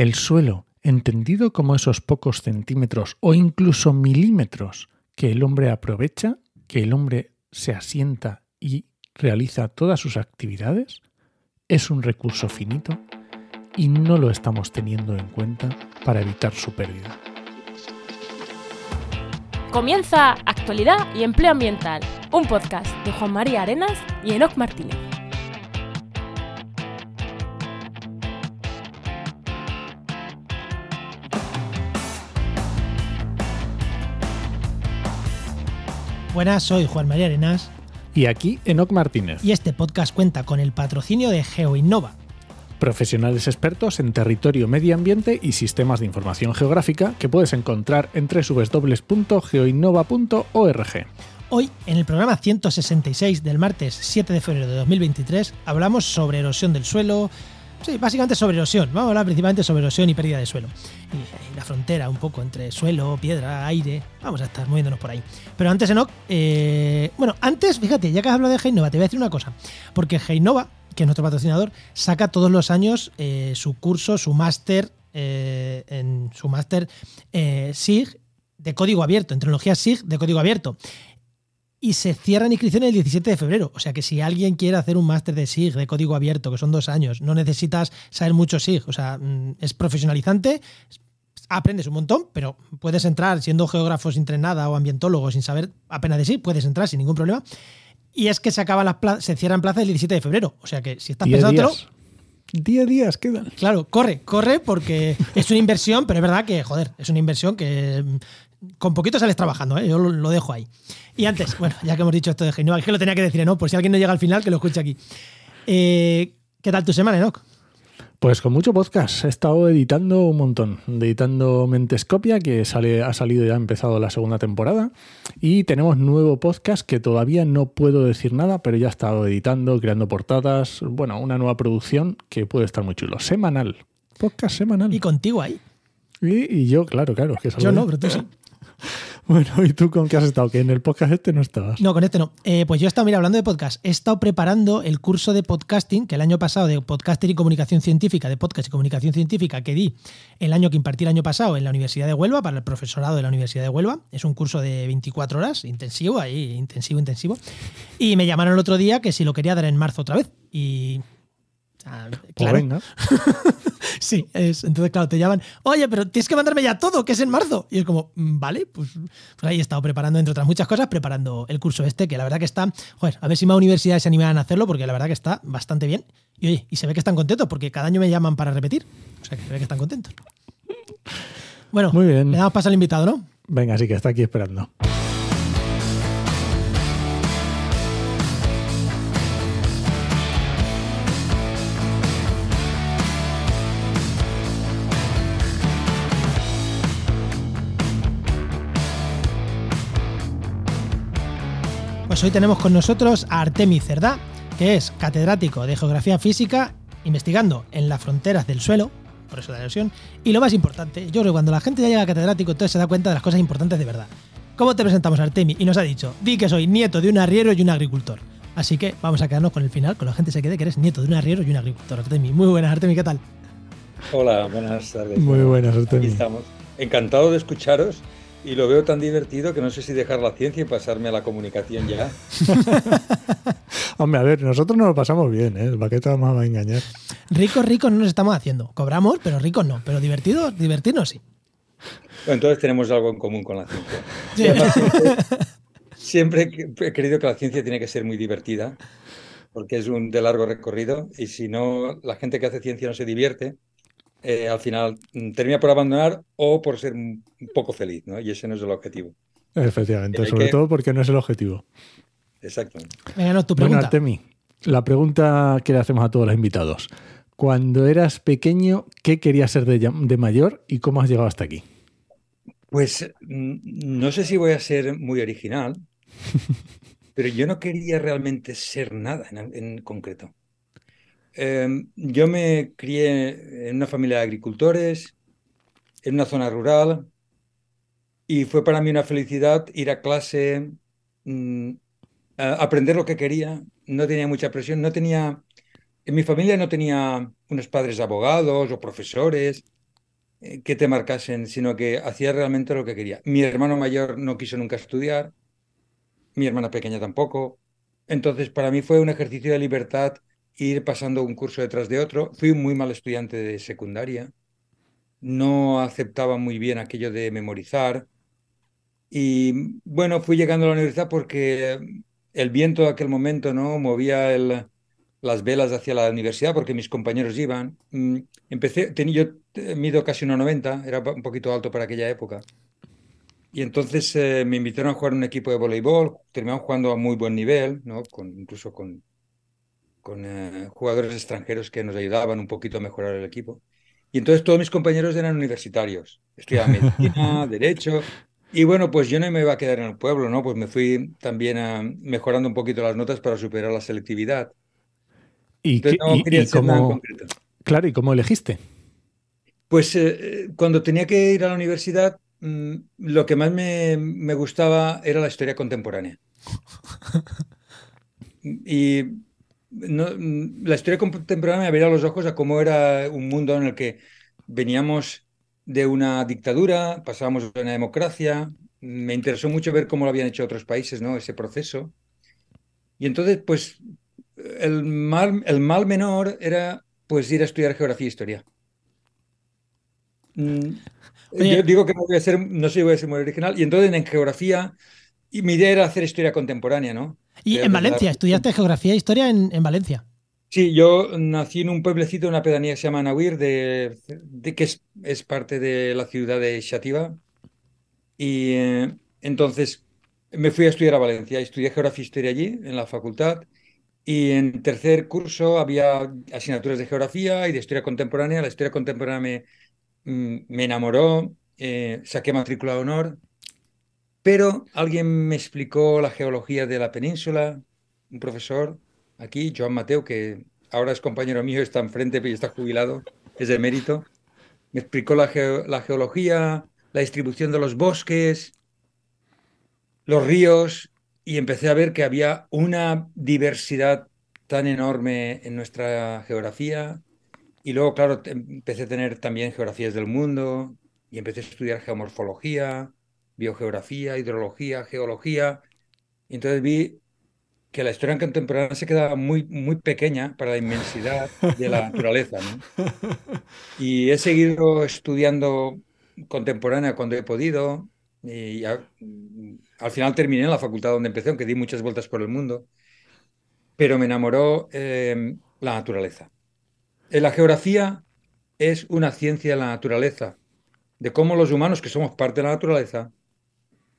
El suelo, entendido como esos pocos centímetros o incluso milímetros que el hombre aprovecha, que el hombre se asienta y realiza todas sus actividades, es un recurso finito y no lo estamos teniendo en cuenta para evitar su pérdida. Comienza Actualidad y Empleo Ambiental, un podcast de Juan María Arenas y Enoc Martínez. Buenas, soy Juan María Arenas. Y aquí Enoc Martínez. Y este podcast cuenta con el patrocinio de GeoInnova. Profesionales expertos en territorio, medio ambiente y sistemas de información geográfica que puedes encontrar en www.geoinnova.org. Hoy, en el programa 166 del martes 7 de febrero de 2023, hablamos sobre erosión del suelo, Sí, básicamente sobre erosión. Vamos a hablar principalmente sobre erosión y pérdida de suelo. Y, la frontera un poco entre suelo, piedra, aire. Vamos a estar moviéndonos por ahí. Pero antes, Enoch, eh, bueno, antes, fíjate, ya que has hablado de Heinova, te voy a decir una cosa. Porque Heinova, que es nuestro patrocinador, saca todos los años eh, su curso, su máster, eh, en su máster SIG de código abierto, en tecnología SIG de código abierto y se cierran inscripciones el 17 de febrero. O sea que si alguien quiere hacer un máster de SIG, de código abierto, que son dos años, no necesitas saber mucho SIG. O sea, mm, es profesionalizante, aprendes un montón, pero puedes entrar siendo geógrafo sin nada o ambientólogo sin saber apenas de SIG, puedes entrar sin ningún problema. Y es que se acaba las se cierran plazas el 17 de febrero. O sea que si estás pensándolo. 10 días quedan. Claro, corre, corre porque es una inversión, pero es verdad que, joder, es una inversión que con poquito sales trabajando, ¿eh? yo lo, dejo ahí. Y antes, bueno, ya que hemos dicho esto de Genova, es que lo tenía que decir, ¿no? Por si alguien no llega al final, que lo escuche aquí. Eh, ¿Qué tal tu semana, Enoch? Pues con mucho podcast. He estado editando un montón. Editando Mentescopia, que sale, ha salido ya, ha empezado la segunda temporada. Y tenemos nuevo podcast que todavía no puedo decir nada, pero ya he estado editando, creando portadas. Bueno, una nueva producción que puede estar muy chulo. Semanal. Podcast semanal. Y contigo ahí. Y, yo, claro, claro. Que yo no, pero tú sí. Bueno, ¿y tú con qué has estado? Que en el podcast este no estabas. No, con este no. Eh, pues yo he estado, mira, hablando de podcast, he estado preparando el curso de podcasting que el año pasado, de podcaster y comunicación científica, de podcast y comunicación científica, que di el año que impartí el año pasado en la Universidad de Huelva, para el profesorado de la Universidad de Huelva. Es un curso de 24 horas, intensivo, ahí, intensivo, intensivo. Y me llamaron el otro día que si lo quería dar en marzo otra vez. Y pues claro. sí, es, entonces claro, te llaman, oye, pero tienes que mandarme ya todo, que es en marzo. Y es como, mm, vale, pues, pues, ahí he estado preparando, entre otras muchas cosas, preparando el curso este, que la verdad que está, joder, a ver si más universidades se animan a hacerlo, porque la verdad que está bastante bien. Y oye, y se ve que están contentos, porque cada año me llaman para repetir. O sea, que se ve que están contentos. Bueno, Muy bien. le damos paso al invitado, ¿no? Venga, sí que está aquí esperando. Pues hoy tenemos con nosotros a Artemis Cerdá, que es catedrático de Geografía Física, investigando en las fronteras del suelo, por eso la erosión, y lo más importante, yo creo que cuando la gente ya llega a catedrático, entonces se da cuenta de las cosas importantes de verdad. ¿Cómo te presentamos, Artemis? Y nos ha dicho, di que soy nieto de un arriero y un agricultor. Así que vamos a quedarnos con el final, con la gente se quede que eres nieto de un arriero y un agricultor. Artemis, muy buenas, Artemis, ¿qué tal? Hola, buenas tardes. Muy buenas, Artemis. Aquí estamos. Encantado de escucharos y lo veo tan divertido que no sé si dejar la ciencia y pasarme a la comunicación ya. Hombre, a ver, nosotros nos lo pasamos bien, ¿eh? El baquete más va a engañar. Ricos, ricos no nos estamos haciendo. Cobramos, pero ricos no. Pero divertidos, divertirnos sí. entonces tenemos algo en común con la ciencia. siempre, he querido que la ciencia tiene que ser muy divertida, porque es un de largo recorrido, y si no, la gente que hace ciencia no se divierte, eh, al final mm, termina por abandonar o por ser un poco feliz, ¿no? Y ese no es el objetivo. Efectivamente, sobre todo porque no es el objetivo. Exactamente. Venga, tu pregunta. Bueno, Artemi, la pregunta que le hacemos a todos los invitados. Cuando eras pequeño, ¿qué querías ser de, de mayor y cómo has llegado hasta aquí? Pues mm, no sé si voy a ser muy original, pero yo no quería realmente ser nada en concreto. Em, yo me crié en una familia de agricultores, en una zona rural, y fue para mí una felicidad ir a clase, mm, aprender lo que quería. No tenía mucha presión, no tenía... En mi familia no tenía unos padres abogados o profesores, eh, que te marcasen, sino que hacía realmente lo que quería. Mi hermano mayor no quiso nunca estudiar, mi hermana pequeña tampoco. Entonces, para mí fue un ejercicio de libertad ir pasando un curso detrás de otro. Fui un muy mal estudiante de secundaria, no aceptaba muy bien aquello de memorizar. Y bueno, fui llegando a la universidad porque el viento de aquel momento no movía las velas hacia la universidad porque mis compañeros iban. Mm, empecé, tenía, yo mido casi 1,90, era un poquito alto para aquella época. Y entonces eh, me invitaron a jugar un equipo de voleibol, terminamos jugando a muy buen nivel, ¿no? con, incluso con, con eh, jugadores extranjeros que nos ayudaban un poquito a mejorar el equipo. Y entonces todos mis compañeros eran universitarios, estudiaban medicina, derecho, y bueno, pues yo no me iba a quedar en el pueblo, ¿no? Pues me fui también a, mejorando un poquito las notas para superar la selectividad. ¿Y, cómo, Claro, ¿y cómo elegiste? Pues eh, cuando tenía que ir a la universidad, mm, lo que más me, me, gustaba era la historia contemporánea. y no, la historia contemporánea me abría los ojos a cómo era un mundo en el que veníamos de una dictadura, pasábamos a una democracia. Me interesó mucho ver cómo lo habían hecho otros países, ¿no? Ese proceso. Y entonces, pues, el mal, el mal menor era, pues, ir a estudiar geografía e historia. Mm, yo digo que no voy a ser, no sé si voy a ser muy original. Y entonces en geografía, y mi idea era hacer historia contemporánea, ¿no? Y en Valencia, estudiaste geografía e historia en, en Valencia. Sí, yo nací en un pueblecito, una pedanía que se llama Nahuir, de, de que es, es, parte de la ciudad de Xativa. Y eh, entonces me fui a estudiar a Valencia. Estudié geografía e historia allí, en la facultad. Y en tercer curso había asignaturas de geografía y de historia contemporánea. La historia contemporánea me, mm, me enamoró, eh, saqué matrícula de honor. Pero alguien me explicó la geología de la península, un profesor aquí, Joan Mateo, que ahora es compañero mío, está enfrente y está jubilado, es de mérito. Me explicó la, la geología, la distribución de los bosques, los ríos, y empecé a ver que había una diversidad tan enorme en nuestra geografía. Y luego, claro, empecé a tener también geografías del mundo y empecé a estudiar geomorfología, biogeografía, hidrología, geología. Y entonces vi que la historia contemporánea se queda muy, muy pequeña para la inmensidad de la naturaleza. Y he seguido estudiando contemporánea cuando he podido y al final terminé en la facultad donde empecé, aunque di muchas vueltas por el mundo, pero me enamoró eh, la naturaleza. Eh, la geografía es una ciencia de la naturaleza, de cómo los humanos, que somos parte de la naturaleza,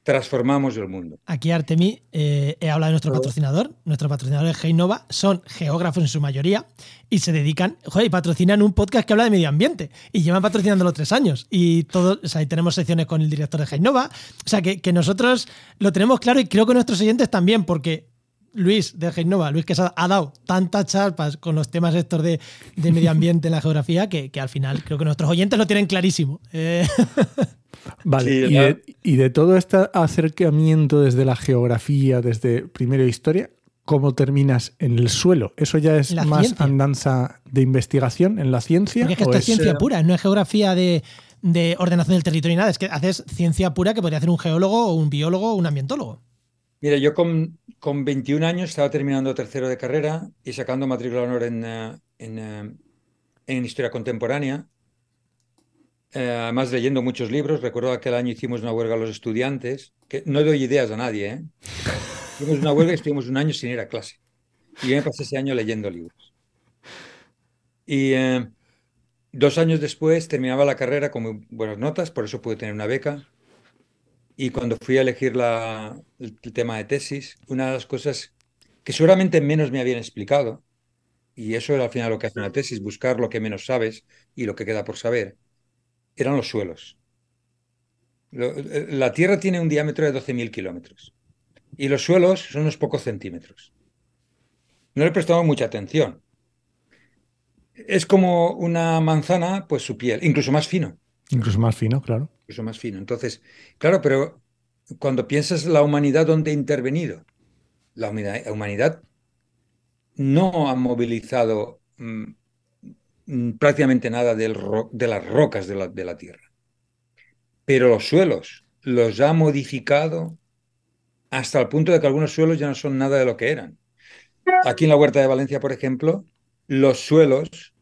transformamos el mundo. Aquí Artemi eh, he hablado de nuestro patrocinador. Nuestro patrocinador es Heinova. Son geógrafos en su mayoría y se dedican, joder, y patrocinan un podcast que habla de medio ambiente y llevan patrocinándolo tres años. Y todo, o sea, tenemos secciones con el director de Heinova. O sea, que, que nosotros lo tenemos claro y creo que nuestros oyentes también, porque Luis de Heinova, Luis que ha dado tantas charpas con los temas estos de, de medio ambiente en la geografía que, que, al final creo que nuestros oyentes lo tienen clarísimo. Eh. Vale, y, de, todo este acercamiento desde la geografía, desde primero historia, ¿cómo terminas en el suelo? ¿Eso ya es más andanza de investigación en la ciencia? Porque es que esto es, ciencia pura, no es geografía de, ordenación del territorio y nada, es que haces ciencia pura que podría hacer un geólogo o un biólogo o un ambientólogo. Mira, yo con, con 21 años estaba terminando tercero de carrera y sacando matrícula de honor en, eh, en, eh, en historia contemporánea eh, además leyendo muchos libros. Recuerdo aquel año hicimos una huelga a los estudiantes, que no doy ideas a nadie. ¿eh? Hicimos una huelga y estuvimos un año sin ir a clase. Y yo me pasé ese año leyendo libros. Y dos años después terminaba la carrera con muy buenas notas, por eso pude tener una beca. Y cuando fui a elegir el tema de tesis, una de las cosas que seguramente menos me habían explicado, y eso era al final lo que hace una tesis, buscar lo que menos sabes y lo que queda por saber, eran los suelos. Eh, la Tierra tiene un diámetro de 12.000 kilómetros y los suelos son unos pocos centímetros. No le prestamos mucha atención. Es como una manzana, pues su piel, incluso más fino. Incluso más fino, claro. Incluso más fino. Entonces, claro, pero cuando piensas la humanidad, ¿dónde ha intervenido? La humanidad, no ha movilizado mm, mm, prácticamente nada del de las rocas de la, de la Tierra. Pero los suelos los ha modificado hasta el punto de que algunos suelos ya no son nada de lo que eran. Aquí en la Huerta de Valencia, por ejemplo, los suelos,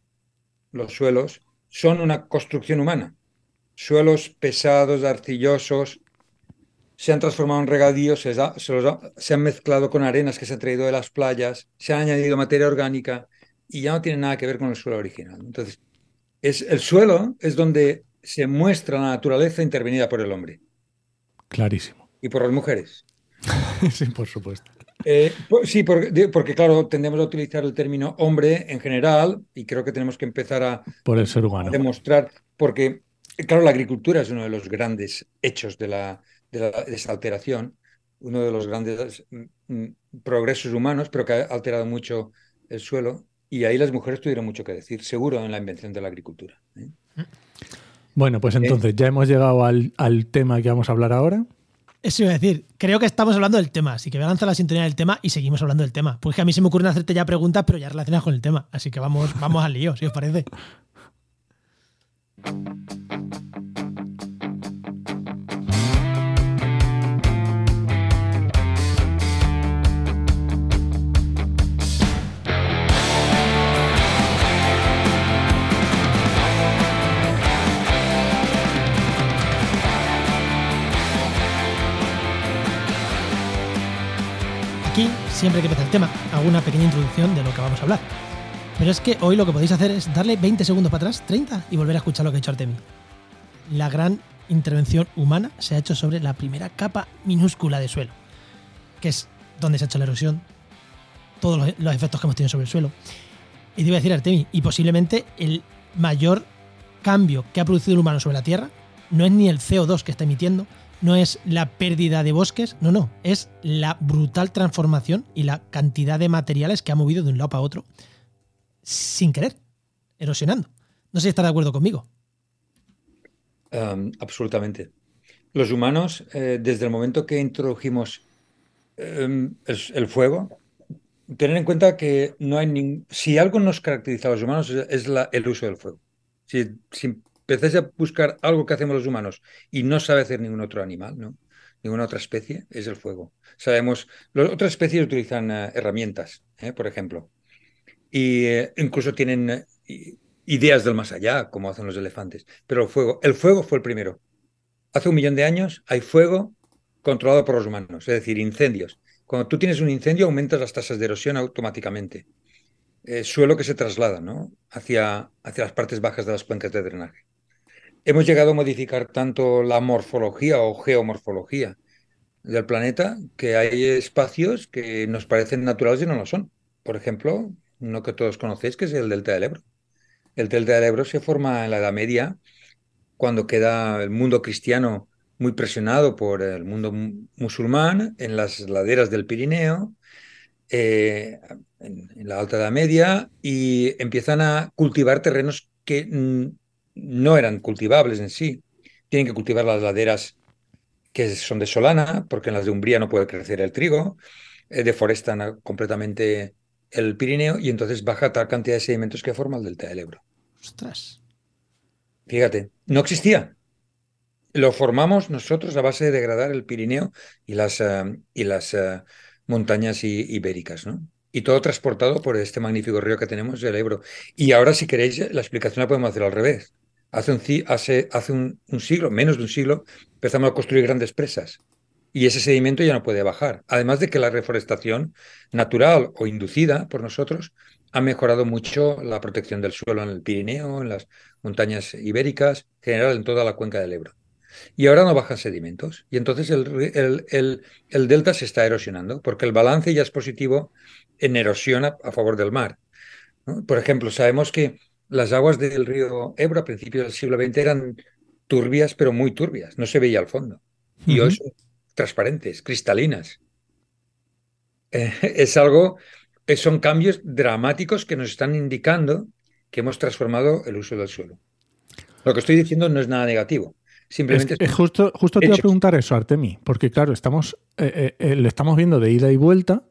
los suelos son una construcción humana. Suelos pesados, arcillosos, se han transformado en regadíos, se, se, han mezclado con arenas que se han traído de las playas, se ha añadido materia orgánica y ya no tiene nada que ver con el suelo original. Entonces, es, el suelo es donde se muestra la naturaleza intervenida por el hombre. Clarísimo. Y por las mujeres. sí, por supuesto. Eh, sí, porque, porque, claro, tendemos a utilizar el término hombre en general y creo que tenemos que empezar a, por el ser humano. a demostrar, porque, claro, la agricultura es uno de los grandes hechos de, la, de, esa alteración, uno de los grandes mm, mm, progresos humanos, pero que ha alterado mucho el suelo. Y ahí las mujeres tuvieron mucho que decir, seguro, en la invención de la agricultura. ¿eh? Bueno, pues entonces ya hemos llegado al, al tema que vamos a hablar ahora. Eso iba a decir, creo que estamos hablando del tema, así que voy a lanzar la sintonía del tema y seguimos hablando del tema. Porque a mí se me ocurren hacerte ya preguntas, pero ya relacionadas con el tema. Así que vamos, vamos al lío, si os parece. Siempre que empieza el tema, hago una pequeña introducción de lo que vamos a hablar. Pero es que hoy lo que podéis hacer es darle 20 segundos para atrás, 30, y volver a escuchar lo que ha hecho Artemi. La gran intervención humana se ha hecho sobre la primera capa minúscula de suelo, que es donde se ha hecho la erosión, todos los, efectos que hemos tenido sobre el suelo. Y te iba a decir, Artemi, y posiblemente el mayor cambio que ha producido el humano sobre la Tierra no es ni el CO2 que está emitiendo, no es la pérdida de bosques, no, no, es la brutal transformación y la cantidad de materiales que ha movido de un lado para otro sin querer, erosionando. No sé si está de acuerdo conmigo. absolutamente. Los humanos, eh, desde el momento que introdujimos em, el, fuego, tener en cuenta que no hay ningún... Si algo nos caracteriza a los humanos es, el uso del fuego. Empezáis a buscar algo que hacemos los humanos y no sabe hacer ningún otro animal, ¿no? Ninguna otra especie, es el fuego. Sabemos, las otras especies utilizan eh, herramientas, ¿eh? por ejemplo, y eh, incluso tienen ideas del más allá, como hacen los elefantes. Pero el fuego, el fuego fue el primero. Hace un millón de años hay fuego controlado por los humanos, es decir, incendios. Cuando tú tienes un incendio, aumentas las tasas de erosión automáticamente. suelo que se traslada ¿no? hacia, hacia las partes bajas de las cuencas de drenaje hemos llegado a modificar tanto la morfología o geomorfología del planeta que hay espacios que nos parecen naturales y no lo son. Por ejemplo, uno que todos conocéis, que es el delta del Ebro. El delta del Ebro se forma en la Edad Media, cuando queda el mundo cristiano muy presionado por el mundo musulmán, en las laderas del Pirineo, eh, en, la Alta Edad Media, y empiezan a cultivar terrenos que no eran cultivables en sí. Tienen que cultivar las laderas que son de solana, porque en las de Umbría no puede crecer el trigo, eh, deforestan completamente el Pirineo y entonces baja tal cantidad de sedimentos que forma el delta del Ebro. Ostras. Fíjate, no existía. Lo formamos nosotros a base de degradar el Pirineo y las, eh, y las eh, montañas ibéricas, ¿no? Y todo transportado por este magnífico río que tenemos, el Ebro. Y ahora, si queréis, la explicación la podemos hacer al revés. Hace, un, siglo, menos de un siglo, empezamos a construir grandes presas y ese sedimento ya no puede bajar. Además de que la reforestación natural o inducida por nosotros ha mejorado mucho la protección del suelo en el Pirineo, en las montañas ibéricas, en general en toda la cuenca del Ebro. Y ahora no bajan sedimentos. Y entonces el, delta se está erosionando, porque el balance ya es positivo en erosión a, favor del mar. Por ejemplo, sabemos que las aguas del río Ebro a principios del siglo XX eran turbias, pero muy turbias, no se veía al fondo. Y hoy son transparentes, cristalinas. Eh, es algo, eh, son cambios dramáticos que nos están indicando que hemos transformado el uso del suelo. Lo que estoy diciendo no es nada negativo. Simplemente es, justo, justo te iba a preguntar eso, Artemi, porque claro, estamos, eh, le estamos viendo de ida y vuelta,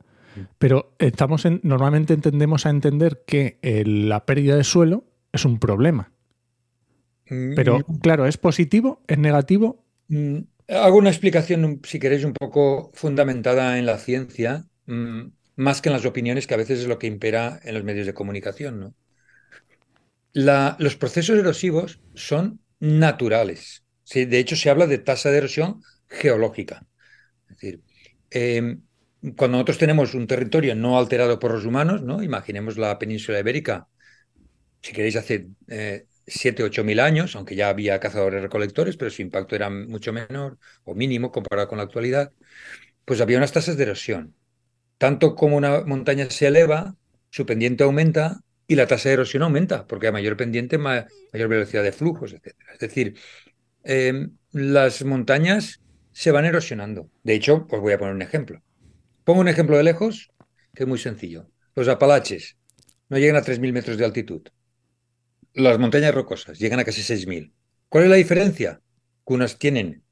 pero estamos en, normalmente entendemos a entender que la pérdida de suelo es un problema. Mm, Pero claro, ¿es positivo? ¿Es negativo? mm, hago una explicación, si queréis, un poco fundamentada en la ciencia, mm, más que en las opiniones, que a veces es lo que impera en los medios de comunicación, ¿no? La- los procesos erosivos son naturales. Sí, de hecho, se habla de tasa de erosión geológica. Es decir, eh, cuando nosotros tenemos un territorio no alterado por los humanos, ¿no? Imaginemos la península ibérica, si queréis, hace eh, 7, 8 mil años, aunque ya había cazadores recolectores, pero su impacto era mucho menor o mínimo comparado con la actualidad, pues había unas tasas de erosión. Tanto como una montaña se eleva, su pendiente aumenta y la tasa de erosión aumenta, porque a mayor pendiente, ma- mayor velocidad de flujos, etc. Es decir, eh, las montañas se van erosionando. De hecho, os voy a poner un ejemplo. Pongo un ejemplo de lejos, que es muy sencillo. Los Apalaches no llegan a 3.000 metros de altitud. Las montañas rocosas llegan a casi 6.000. ¿Cuál es la diferencia? Que unas tienen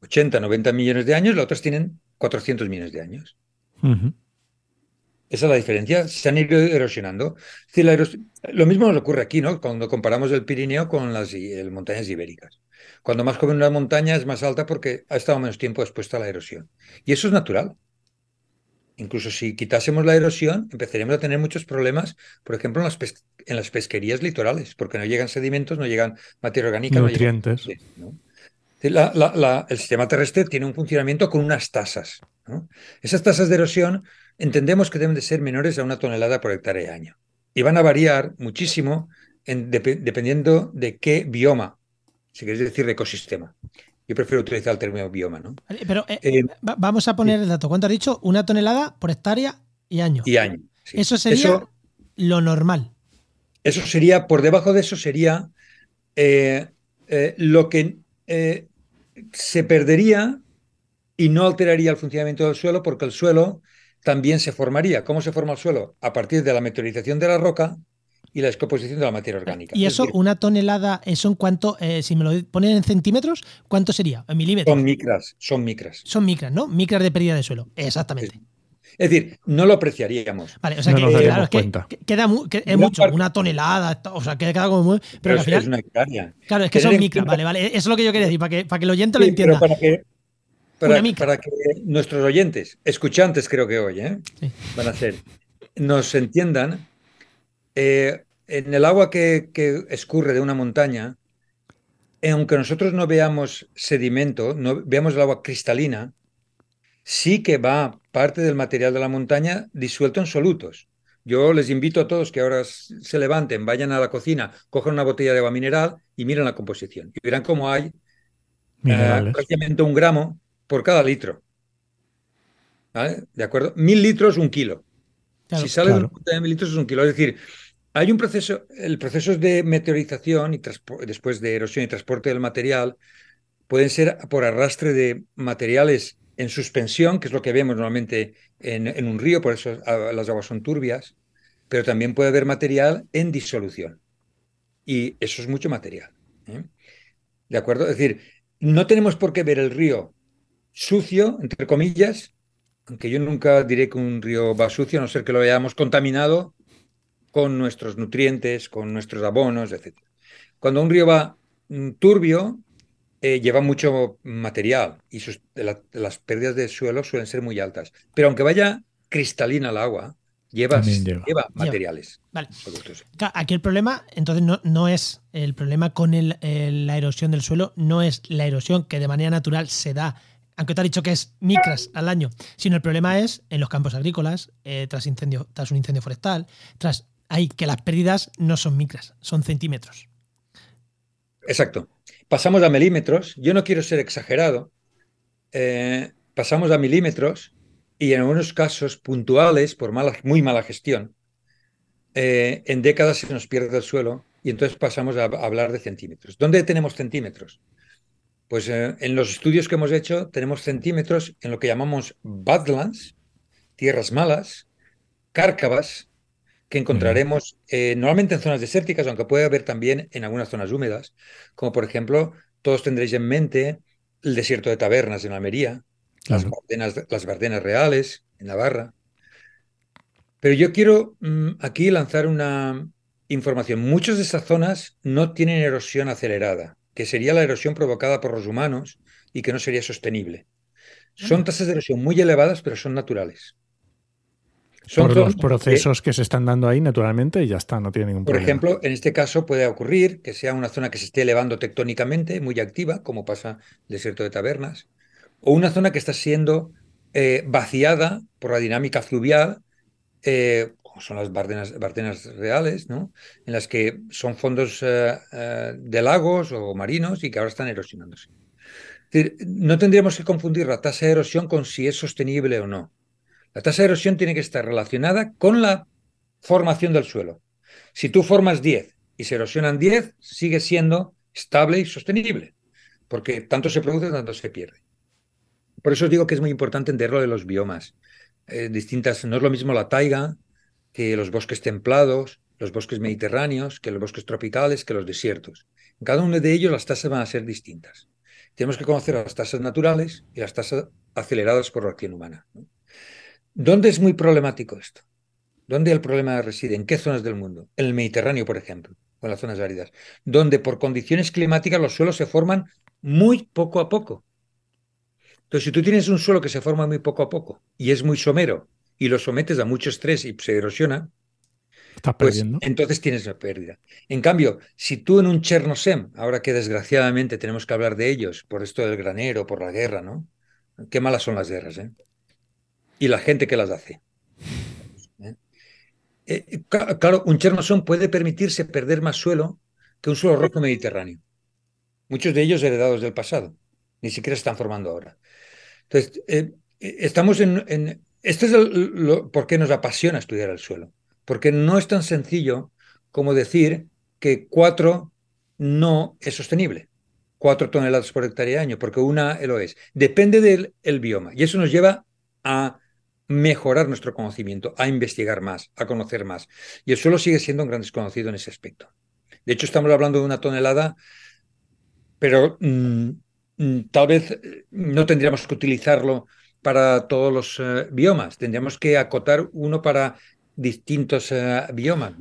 80, 90 millones de años, las otras tienen 400 millones de años. Esa es la diferencia. Se han ido erosionando. La eros- Lo mismo nos ocurre aquí, ¿no? Cuando comparamos el Pirineo con las el montañas ibéricas. Cuando más joven una montaña es más alta porque ha estado menos tiempo expuesta a la erosión. Y eso es natural. Incluso si quitásemos la erosión, empezaríamos a tener muchos problemas, por ejemplo, en las, pes- en las pesquerías litorales, porque no llegan sedimentos, no llegan materia orgánica, no llegan Nutrientes. ¿no? La- la- la- el sistema terrestre tiene un funcionamiento con unas tasas. ¿no? Esas tasas de erosión entendemos que deben de ser menores a una tonelada por hectárea año. Y van a variar muchísimo en- depe- dependiendo de qué bioma, si queréis decir de ecosistema. Yo prefiero utilizar el término bioma, ¿no? Pero eh, Eh, va- vamos a poner el dato. ¿Cuánto has dicho? Una tonelada por hectárea y año. y año. sí. Eso sería Eso- lo normal. Eso sería, por debajo de eso sería eh, lo que se perdería y no alteraría el funcionamiento del suelo porque el suelo también se formaría. ¿Cómo se forma el suelo? A partir de la meteorización de la roca y la descomposición de la materia orgánica. Y Es eso, decir, una tonelada, ¿eso en cuánto? eh, si me lo ponen en centímetros, ¿cuánto sería? En milímetros. son micras, son micras. Son micras, ¿no? Micras de pérdida de suelo. Exactamente. Es decir, no lo apreciaríamos. Vale, o sea No que, nos claro, daríamos es que- cuenta. que queda mu- que es mucho, parte- una tonelada, o sea, que queda como muy. Pero, Pero al es, final, es una hectárea. claro, es que son micras, vale, vale. Eso es lo que yo quería decir, para que, para que el oyente lo Sí, pero entienda. para que, para que nuestros oyentes, escuchantes creo que hoy, ¿eh? Sí. van a ser, nos entiendan, eh, en el agua que, que escurre de una montaña, aunque nosotros no veamos sedimento, no veamos el agua cristalina, sí que va parte del material de la montaña disuelto en solutos. Yo les invito a todos que ahora se levanten, vayan a la cocina, cojan una botella de agua mineral y miren la composición. Y verán cómo hay eh, prácticamente un gramo por cada litro. ¿Vale? ¿De acuerdo? Mil litros, un kilo. Claro. si sale de claro. una montaña de mil litros es un kilo. Es decir, hay un proceso, el proceso de meteorización y después de erosión y transporte del material pueden ser por arrastre de materiales en suspensión, que es lo que vemos normalmente en, un río, por eso las aguas son turbias, pero también puede haber material en disolución. Y eso es mucho material. ¿eh? ¿De acuerdo? Es decir, no tenemos por qué ver el río sucio, entre comillas, aunque yo nunca diré que un río va sucio, a no ser que lo hayamos contaminado con nuestros nutrientes, con nuestros abonos, etc. Cuando un río va mm, turbio, eh, lleva mucho material y sus- la- las pérdidas de suelo suelen ser muy altas. Pero aunque vaya cristalina el agua, lleva, lleva. lleva materiales. Vale. Aquí el problema, entonces, no, no es el problema con el- el- la erosión del suelo, no es la erosión que de manera natural se da, aunque te ha dicho que es micras al año, sino el problema es en los campos agrícolas, eh, tras, incendio, tras un incendio forestal, tras hay que las pérdidas no son micras, son centímetros. Exacto. Pasamos a milímetros. Yo no quiero ser exagerado. eh, pasamos a milímetros y en algunos casos puntuales, por mala, muy mala gestión, eh, en décadas se nos pierde el suelo y entonces pasamos a, a hablar de centímetros. ¿Dónde tenemos centímetros? Pues eh, en los estudios que hemos hecho tenemos centímetros en lo que llamamos badlands, tierras malas, cárcavas, que encontraremos eh, normalmente en zonas desérticas, aunque puede haber también en algunas zonas húmedas, como por ejemplo, todos tendréis en mente el desierto de Tabernas en Almería, las. Bardenas, las Bardenas Reales en Navarra. Pero yo quiero mm, aquí lanzar una información. Muchas de esas zonas no tienen erosión acelerada, que sería la erosión provocada por los humanos y que no sería sostenible. Son tasas de erosión muy elevadas, pero son naturales. Son por los procesos que, se están dando ahí naturalmente y ya está, no tiene ningún por problema. Por ejemplo, en este caso puede ocurrir que sea una zona que se esté elevando tectónicamente, muy activa, como pasa en el desierto de Tabernas, o una zona que está siendo eh, vaciada por la dinámica fluvial, eh, como son las bardenas, bardenas, reales, ¿no? en las que son fondos eh, de lagos o marinos y que ahora están erosionándose. Es decir, no tendríamos que confundir la tasa de erosión con si es sostenible o no. La tasa de erosión tiene que estar relacionada con la formación del suelo. Si tú formas 10 y se erosionan 10, sigue siendo estable y sostenible, porque tanto se produce, tanto se pierde. Por eso os digo que es muy importante entender lo de los biomas. Eh, distintas, no es lo mismo la taiga que los bosques templados, los bosques mediterráneos, que los bosques tropicales, que los desiertos. En cada uno de ellos las tasas van a ser distintas. Tenemos que conocer las tasas naturales y las tasas aceleradas por la acción humana. ¿Dónde es muy problemático esto? ¿Dónde el problema reside? ¿En qué zonas del mundo? En el Mediterráneo, por ejemplo, o en las zonas áridas, donde por condiciones climáticas los suelos se forman muy poco a poco. Entonces, si tú tienes un suelo que se forma muy poco a poco y es muy somero y lo sometes a mucho estrés y se erosiona, pues entonces tienes una pérdida. En cambio, si tú en un Chernosem, ahora que desgraciadamente tenemos que hablar de ellos por esto del granero, por la guerra, ¿no? Qué malas son las guerras, ¿eh? Y la gente que las hace. ¿Eh? Eh, claro, un Chernosón puede permitirse perder más suelo que un suelo rojo mediterráneo. Muchos de ellos heredados del pasado, ni siquiera se están formando ahora. Entonces, eh, estamos en, Esto es lo, por qué nos apasiona estudiar el suelo. Porque no es tan sencillo como decir que cuatro no es sostenible. Cuatro toneladas por hectárea año, porque una lo es. Depende del el bioma. Y eso nos lleva a mejorar nuestro conocimiento, a investigar más, a conocer más. Y el suelo sigue siendo un gran desconocido en ese aspecto. De hecho, estamos hablando de una tonelada, pero mm, mm, tal vez eh, no tendríamos que utilizarlo para todos los eh, biomas, tendríamos que acotar uno para distintos eh, biomas.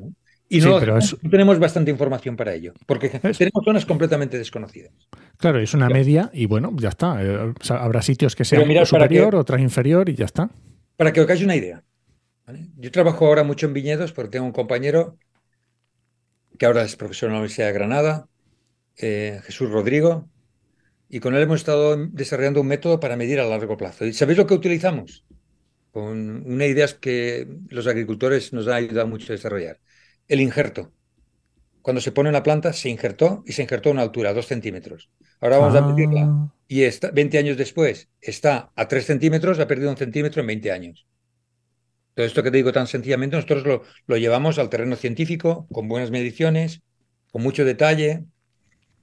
Y no, tenemos bastante información para ello, porque tenemos zonas completamente desconocidas. Claro, es una media y bueno, ya está. habrá sitios que sean superior, otras inferior y ya está. Para que os hagáis una idea. Yo trabajo ahora mucho en viñedos porque tengo un compañero que ahora es profesor en la Universidad de Granada, eh, Jesús Rodrigo, y con él hemos estado desarrollando un método para medir a largo plazo. ¿Y sabéis lo que utilizamos? Con una idea que los agricultores nos ha ayudado mucho a desarrollar. El injerto. Cuando se pone una planta, se injertó y se injertó a una altura, dos centímetros. Ahora vamos a medirla. Y está, 20 años después está a 3 centímetros, ha perdido un centímetro en 20 años. Todo esto que te digo tan sencillamente, nosotros lo, lo llevamos al terreno científico, con buenas mediciones, con mucho detalle,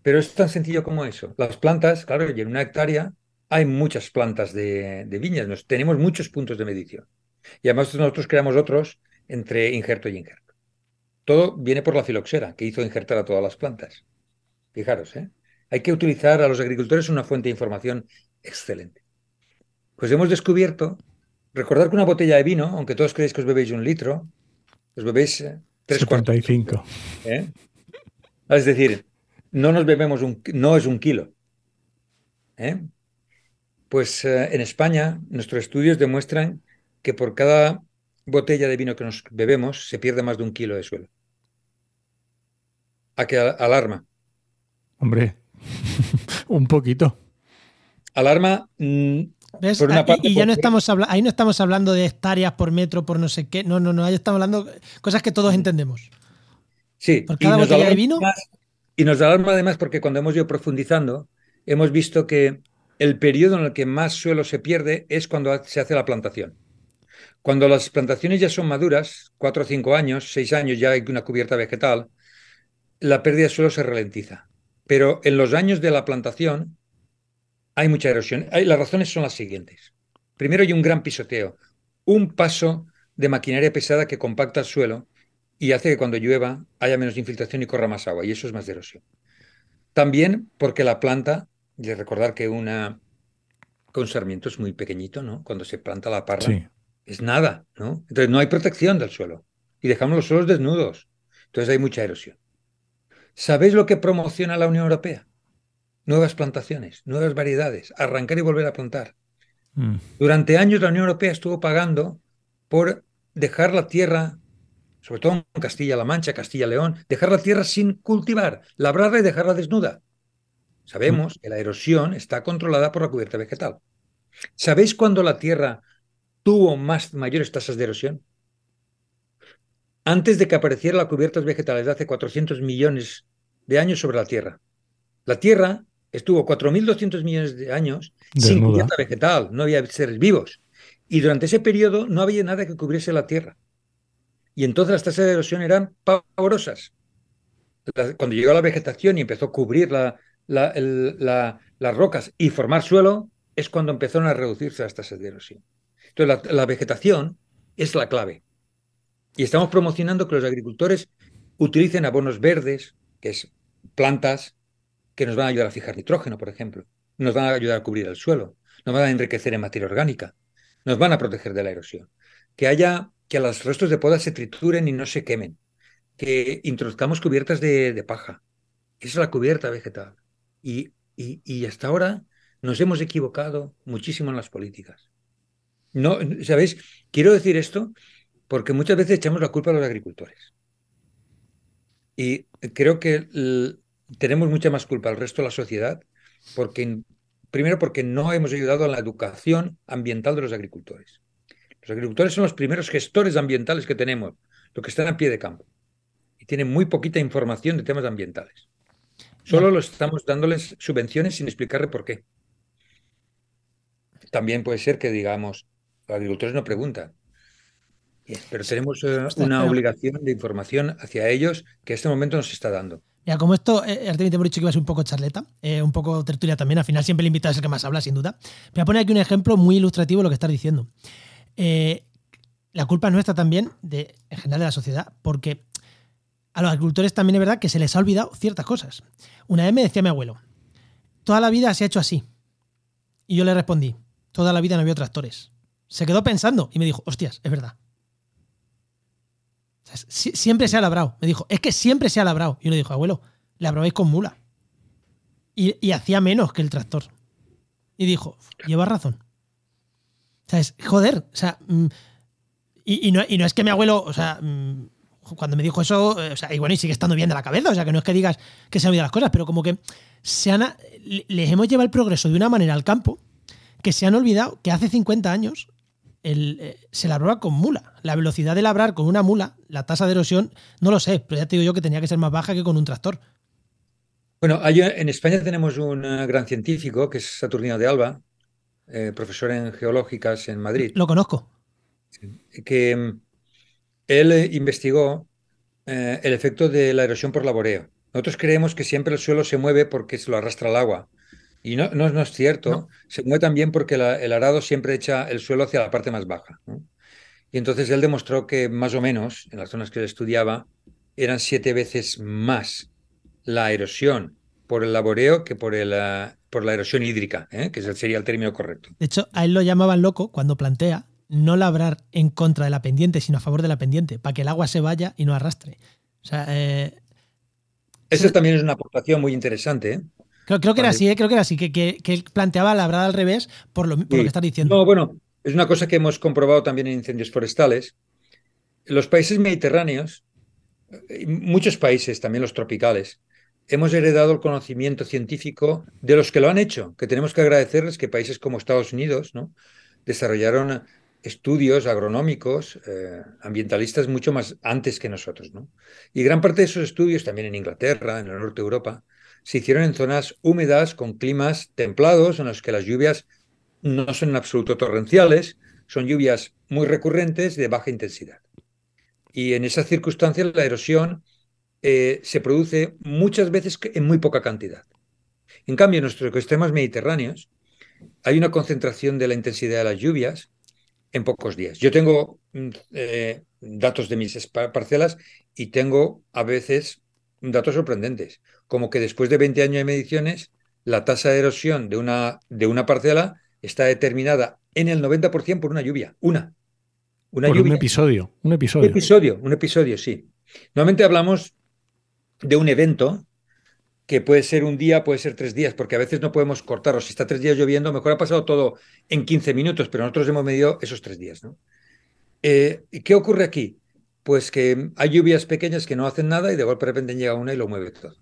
pero es tan sencillo como eso. Las plantas, claro, y en una hectárea hay muchas plantas de, de viñas, nos, tenemos muchos puntos de medición. Y además nosotros creamos otros entre injerto y injerto. Todo viene por la filoxera, que hizo injertar a todas las plantas. Fijaros, ¿eh? Hay que utilizar a los agricultores una fuente de información excelente. Pues hemos descubierto, recordar que una botella de vino, aunque todos creéis que os bebéis un litro, os bebéis eh, tres cuartos. ¿eh? Es decir, no nos bebemos un, no es un kilo. ¿eh? Pues en España nuestros estudios demuestran que por cada botella de vino que nos bebemos se pierde más de un kilo de suelo a que alarma. Hombre, un poquito. Alarma. Mm, y ya no estamos hablando, ahí no estamos hablando de hectáreas por metro, por no sé qué. No, no, no, ahí estamos hablando de cosas que todos entendemos. Sí. Por cada botella de vino. y nos alarma además porque cuando hemos ido profundizando, hemos visto que el periodo en el que más suelo se pierde es cuando se hace la plantación. Cuando las plantaciones ya son maduras, cuatro o cinco años, seis años ya hay una cubierta vegetal, la pérdida de suelo se ralentiza. Pero en los años de la plantación hay mucha erosión. las razones son las siguientes. Primero hay un gran pisoteo, un paso de maquinaria pesada que compacta el suelo y hace que cuando llueva haya menos infiltración y corra más agua, y eso es más de erosión. También porque la planta, de recordar que una con sarmiento es muy pequeñito, ¿no? Cuando se planta la parra, es nada, ¿no? Entonces no hay protección del suelo y dejamos los suelos desnudos. Entonces hay mucha erosión. ¿Sabéis lo que promociona la Unión Europea? Nuevas plantaciones, nuevas variedades, arrancar y volver a plantar. Mm. Durante años la Unión Europea estuvo pagando por dejar la tierra, sobre todo en Castilla-La Mancha, Castilla-León, dejar la tierra sin cultivar, labrarla y dejarla desnuda. Sabemos mm. que la erosión está controlada por la cubierta vegetal. ¿Sabéis cuándo la tierra tuvo más mayores tasas de erosión? Antes de que apareciera la cubierta vegetal de hace 400 millones de años sobre la Tierra. La Tierra estuvo 4.200 millones de años sin cubierta vegetal, no había seres vivos. Y durante ese periodo no había nada que cubriese la Tierra. Y entonces las tasas de erosión eran pavorosas. Cuando llegó la vegetación y empezó a cubrir las rocas y formar suelo, es cuando empezaron a reducirse las tasas de erosión. Entonces la vegetación es la clave. Y estamos promocionando que los agricultores utilicen abonos verdes, que es plantas que nos van a ayudar a fijar nitrógeno, por ejemplo, nos van a ayudar a cubrir el suelo, nos van a enriquecer en materia orgánica, nos van a proteger de la erosión, que haya que los restos de poda se trituren y no se quemen, que introduzcamos cubiertas de, paja. Esa es la cubierta vegetal. Y, y, hasta ahora nos hemos equivocado muchísimo en las políticas. No, ¿sabéis? Quiero decir esto porque muchas veces echamos la culpa a los agricultores. Y creo que tenemos mucha más culpa al resto de la sociedad, porque, primero porque no hemos ayudado a la educación ambiental de los agricultores. Los agricultores son los primeros gestores ambientales que tenemos, los que están a pie de campo, y tienen muy poquita información de temas ambientales. Solo los estamos dándoles subvenciones sin explicarle por qué. También puede ser que digamos, los agricultores no preguntan, pero tenemos eh, una obligación de información hacia ellos que en este momento nos está dando. Ya, como esto, eh, te hemos dicho que iba a ser un poco charleta, eh, un poco tertulia también, al final siempre el invitado es el que más habla, sin duda. Voy a poner aquí un ejemplo muy ilustrativo de lo que estás diciendo. Eh, la culpa es nuestra también, de, en general de la sociedad, porque a los agricultores también es verdad que se les ha olvidado ciertas cosas. Una vez me decía mi abuelo, toda la vida se ha hecho así. Y yo le respondí, toda la vida no había tractores. Se quedó pensando y me dijo, hostias, es verdad siempre se ha labrado. Me dijo, es que siempre se ha labrado. Y le dije, abuelo, labrabais con mula. Y, hacía menos que el tractor. Y dijo, lleva razón. ¿Sabes? Joder, o sea, mm, y, no, es que mi abuelo, o sea, mm, cuando me dijo eso, eh, o sea, y bueno, y sigue estando bien de la cabeza, o sea, que no es que digas que se han olvidado las cosas, pero como que se han, les hemos llevado el progreso de una manera al campo que se han olvidado que hace 50 años eh, se labraba con mula. La velocidad de labrar con una mula, la tasa de erosión, no lo sé, pero ya te digo yo que tenía que ser más baja que con un tractor. Bueno, en España tenemos un eh, gran científico que es Saturnino de Alba, eh, profesor en geológicas en Madrid. Lo conozco. Que mm, él investigó el efecto de la erosión por laboreo. Nosotros creemos que siempre el suelo se mueve porque se lo arrastra el agua. Y no, no, es cierto. Se mueve también porque el arado siempre echa el suelo hacia la parte más baja. Y entonces él demostró que más o menos, en las zonas que él estudiaba, eran siete veces más la erosión por el laboreo que por, el, ah, por la erosión hídrica, ¿eh? que sería el término correcto. De hecho, a él lo llamaban loco cuando plantea no labrar en contra de la pendiente, sino a favor de la pendiente, para que el agua se vaya y no arrastre. O sea, eh... Esa también es una aportación muy interesante. ¿eh? Creo, que era así, ¿eh? creo que era así, que, que, él planteaba labrar al revés por lo, que estás diciendo. No, bueno, es una cosa que hemos comprobado también en incendios forestales. Los países mediterráneos, muchos países, también los tropicales, hemos heredado el conocimiento científico de los que lo han hecho, que tenemos que agradecerles que países como Estados Unidos ¿no? desarrollaron estudios agronómicos, eh, ambientalistas mucho más antes que nosotros. ¿no? Y gran parte de esos estudios, también en Inglaterra, en el norte de Europa, se hicieron en zonas húmedas con climas templados en los que las lluvias no son en absoluto torrenciales, son lluvias muy recurrentes de baja intensidad. Y en esas circunstancias la erosión eh, se produce muchas veces en muy poca cantidad. En cambio, en nuestros ecosistemas mediterráneos hay una concentración de la intensidad de las lluvias en pocos días. Yo tengo mm, eh, datos de mis parcelas y tengo a veces datos sorprendentes como que después de 20 años de mediciones, la tasa de erosión de una, de una parcela está determinada en el 90% por una lluvia. Una. Una por un episodio. Un episodio. Un episodio, un episodio, sí. Normalmente hablamos de un evento que puede ser un día, puede ser tres días, porque a veces no podemos cortarlo. Si está tres días lloviendo, mejor ha pasado todo en 15 minutos, pero nosotros hemos medido esos tres días. ¿no? Eh, ¿Qué ocurre aquí? Pues que hay lluvias pequeñas que no hacen nada y de golpe de repente llega una y lo mueve todo.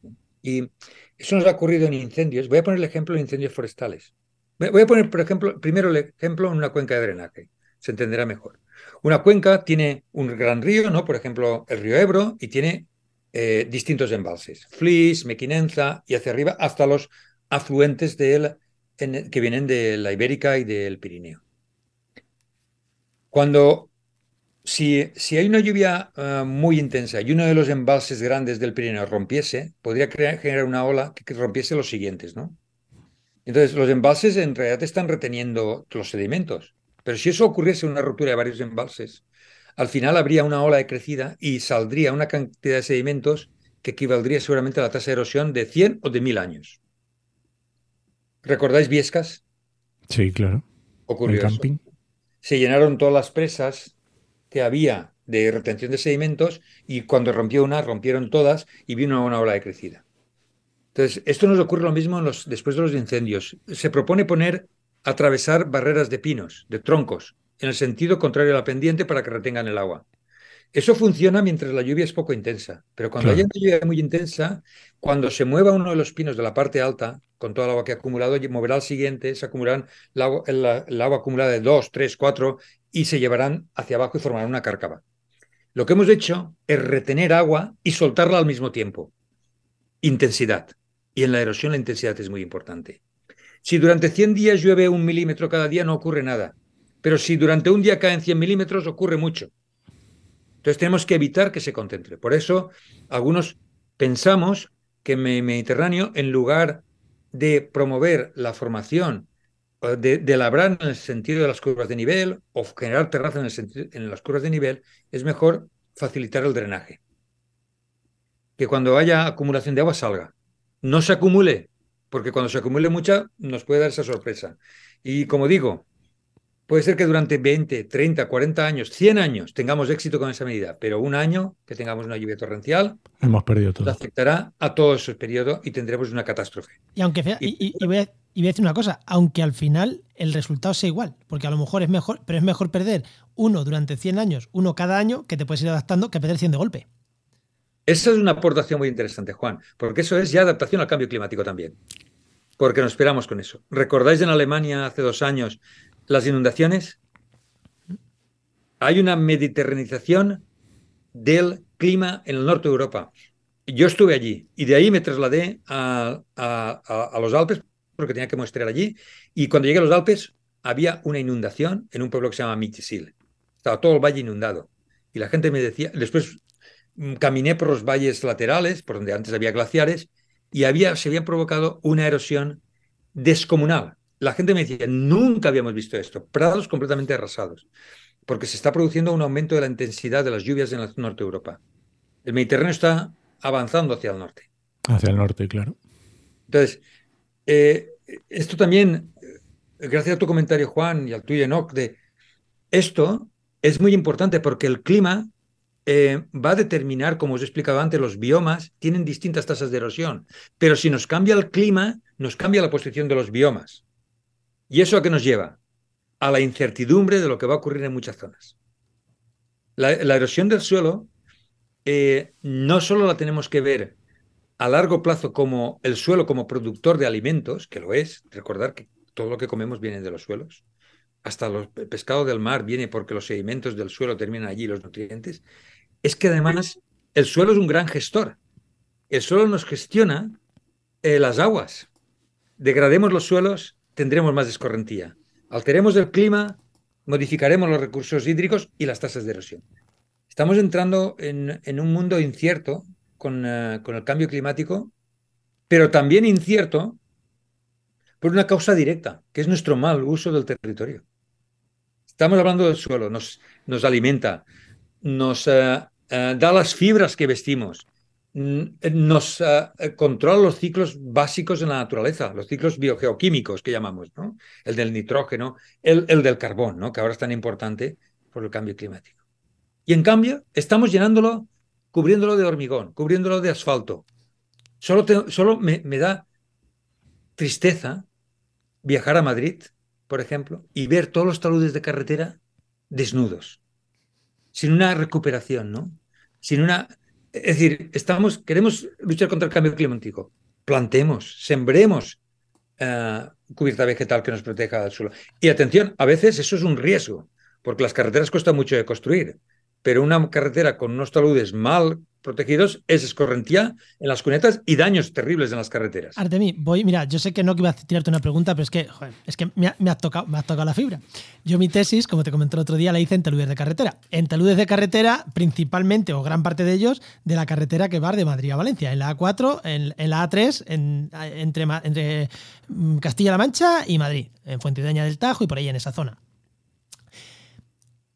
Y eso nos ha ocurrido en incendios. Voy a poner el ejemplo de incendios forestales. Voy a poner, por ejemplo, primero el ejemplo en una cuenca de drenaje. Se entenderá mejor. Una cuenca tiene un gran río, ¿no? Por ejemplo, el río Ebro, y tiene eh, distintos embalses. Flis, Mequinenza y hacia arriba hasta los afluentes de que vienen de la Ibérica y del Pirineo. Cuando si, si, hay una lluvia uh, muy intensa y uno de los embalses grandes del Pirineo rompiese, podría crear, generar una ola que, rompiese los siguientes, ¿no? Entonces, los embalses en realidad están reteniendo los sedimentos. Pero si eso ocurriese una ruptura de varios embalses, al final habría una ola de crecida y saldría una cantidad de sedimentos que equivaldría seguramente a la tasa de erosión de 100 o de 1000 años. ¿Recordáis Viescas? Sí, claro. Ocurrió El camping. Se llenaron todas las presas que había de retención de sedimentos y cuando rompió una, rompieron todas y vino una ola de crecida. Entonces, esto nos ocurre lo mismo los, después de los incendios. Se propone poner, atravesar barreras de pinos, de troncos, en el sentido contrario a la pendiente para que retengan el agua. Eso funciona mientras la lluvia es poco intensa, pero cuando Claro. haya una lluvia muy intensa, cuando se mueva uno de los pinos de la parte alta, con toda el agua que ha acumulado, moverá al siguiente, se acumularán el agua, el- el agua acumulada de dos, tres, cuatro, y se llevarán hacia abajo y formarán una cárcava. Lo que hemos hecho es retener agua y soltarla al mismo tiempo. Intensidad. Y en la erosión la intensidad es muy importante. Si durante 100 días llueve un milímetro cada día, no ocurre nada. Pero si durante un día caen 100 milímetros, ocurre mucho. Entonces tenemos que evitar que se concentre. Por eso, algunos pensamos que en Mediterráneo, en lugar de promover la formación, de, de labrar en el sentido de las curvas de nivel o generar terraza en, el sentido- en las curvas de nivel, es mejor facilitar el drenaje. Que cuando haya acumulación de agua salga. No se acumule, porque cuando se acumule mucha nos puede dar esa sorpresa. Y como digo, Puede ser que durante 20, 30, 40 años, 100 años tengamos éxito con esa medida, pero un año que tengamos una lluvia torrencial Hemos perdido nos todo. afectará a todo ese periodo y tendremos una catástrofe. Y aunque fea- y, y- y voy a, y voy a decir una cosa, aunque al final el resultado sea igual, porque a lo mejor es mejor, pero es mejor perder uno durante 100 años, uno cada año, que te puedes ir adaptando, que perder 100 de golpe. Esa es una aportación muy interesante, Juan, porque eso es ya adaptación al cambio climático también. Porque nos esperamos con eso. ¿Recordáis en Alemania hace dos años las inundaciones? Hay una mediterranización del clima en el norte de Europa. Yo estuve allí y de ahí me trasladé a, a- los Alpes porque tenía que mostrar allí. Y cuando llegué a los Alpes había una inundación en un pueblo que se llama Mitchisil. Estaba todo el valle inundado. Y la gente me decía, después mm, caminé por los valles laterales, por donde antes había glaciares, y había, se había provocado una erosión descomunal. La gente me decía, nunca habíamos visto esto, prados completamente arrasados, porque se está produciendo un aumento de la intensidad de las lluvias en el norte de Europa. El Mediterráneo está avanzando hacia el norte. Hacia el norte, claro. Entonces, eh, esto también, eh, gracias a tu comentario, Juan, y al tuyo, Enoch, de esto es muy importante porque el clima eh, va a determinar, como os he explicado antes, los biomas tienen distintas tasas de erosión, pero si nos cambia el clima, nos cambia la posición de los biomas. ¿Y eso a qué nos lleva? A la incertidumbre de lo que va a ocurrir en muchas zonas. La, erosión del suelo no solo la tenemos que ver a largo plazo como el suelo como productor de alimentos, que lo es, recordar que todo lo que comemos viene de los suelos, hasta los, el pescado del mar viene porque los sedimentos del suelo terminan allí, los nutrientes, es que además el suelo es un gran gestor. El suelo nos gestiona eh, las aguas. Degrademos los suelos, tendremos más escorrentía. Alteremos el clima, modificaremos los recursos hídricos y las tasas de erosión. Estamos entrando en, en un mundo incierto con, uh, con, el cambio climático, pero también incierto por una causa directa, que es nuestro mal uso del territorio. Estamos hablando del suelo, nos, alimenta, nos uh, uh, da las fibras que vestimos, nos controla los ciclos básicos en la naturaleza, los ciclos biogeoquímicos que llamamos, ¿no? el del nitrógeno, el, el del carbón, ¿no? que ahora es tan importante por el cambio climático. Y en cambio, estamos llenándolo cubriéndolo de hormigón, cubriéndolo de asfalto. Solo, solo me, da tristeza viajar a Madrid, por ejemplo, y ver todos los taludes de carretera desnudos, sin una recuperación, ¿no? Sin una... Es decir, estamos, queremos luchar contra el cambio climático. Plantemos, sembremos uh, cubierta vegetal que nos proteja del suelo. Y atención, a veces eso es un riesgo, porque las carreteras cuestan mucho de construir, pero una carretera con unos taludes mal protegidos es escorrentía en las cunetas y daños terribles en las carreteras. Artemi, voy, mira, yo sé que no iba a tirarte una pregunta, pero es que, es que me ha, tocado, me tocado la fibra. Yo mi tesis, como te comenté el otro día, la hice en taludes de carretera. En taludes de carretera, principalmente, o gran parte de ellos, de la carretera que va de Madrid a Valencia, en la A4, en, la A3, entre, entre mm, Castilla-La Mancha y Madrid, en Fuentideña del Tajo y por ahí en esa zona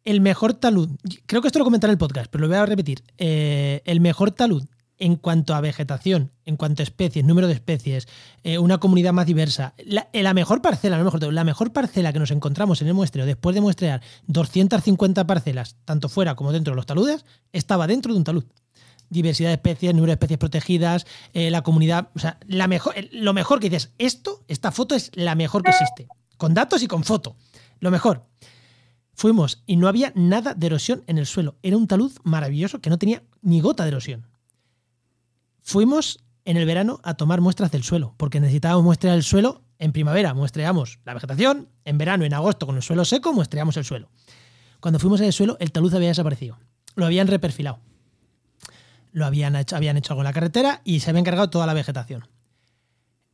el mejor talud, creo que esto lo comenté en el podcast, pero lo voy a repetir, eh, el mejor talud en cuanto a vegetación, en cuanto a especies, número de especies, eh, una comunidad más diversa, la, eh, mejor parcela, no mejor, la mejor parcela que nos encontramos en el muestreo, después de muestrear 250 parcelas, tanto fuera como dentro de los taludes, estaba dentro de un talud. Diversidad de especies, número de especies protegidas, la comunidad, o sea, la mejor, lo mejor que dices, esto, esta foto es la mejor que existe, con datos y con foto, lo mejor. Fuimos y no había nada de erosión en el suelo. Era un talud maravilloso que no tenía ni gota de erosión. Fuimos en el verano a tomar muestras del suelo, porque necesitábamos muestrear el suelo. En primavera muestreamos la vegetación, en verano, en agosto, con el suelo seco, muestreamos el suelo. Cuando fuimos el suelo, el talud había desaparecido. Lo habían reperfilado. Lo habían hecho, habían hecho algo en la carretera y se había encargado toda la vegetación.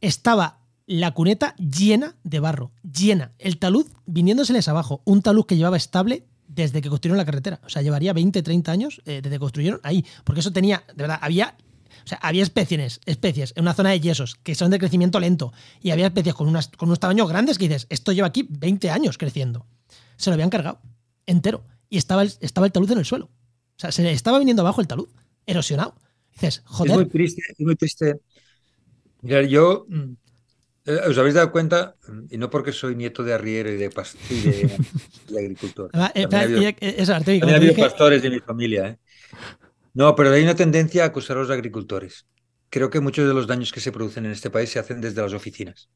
Estaba la cuneta llena de barro, llena. El talud viniéndoseles abajo. Un talud que llevaba estable desde que construyeron la carretera. O sea, llevaría 20, 30 años eh, desde que construyeron ahí. Porque eso tenía, de verdad, había. O sea, había especies, especies en una zona de yesos que son de crecimiento lento. Y había especies con, unas, con unos tamaños grandes que dices, esto lleva aquí 20 años creciendo. Se lo habían cargado entero. Y estaba el, estaba el talud en el suelo. O sea, se le estaba viniendo abajo el talud, erosionado. dices, joder. Es muy triste, es muy triste. Mira, yo mm, ¿Os habéis dado cuenta? Y no porque soy nieto de arriero y de, agricultor. también ha habido, pastores de mi familia. ¿eh? No, pero hay una tendencia a acusar a los agricultores. Creo que muchos de los daños que se producen en este país se hacen desde las oficinas.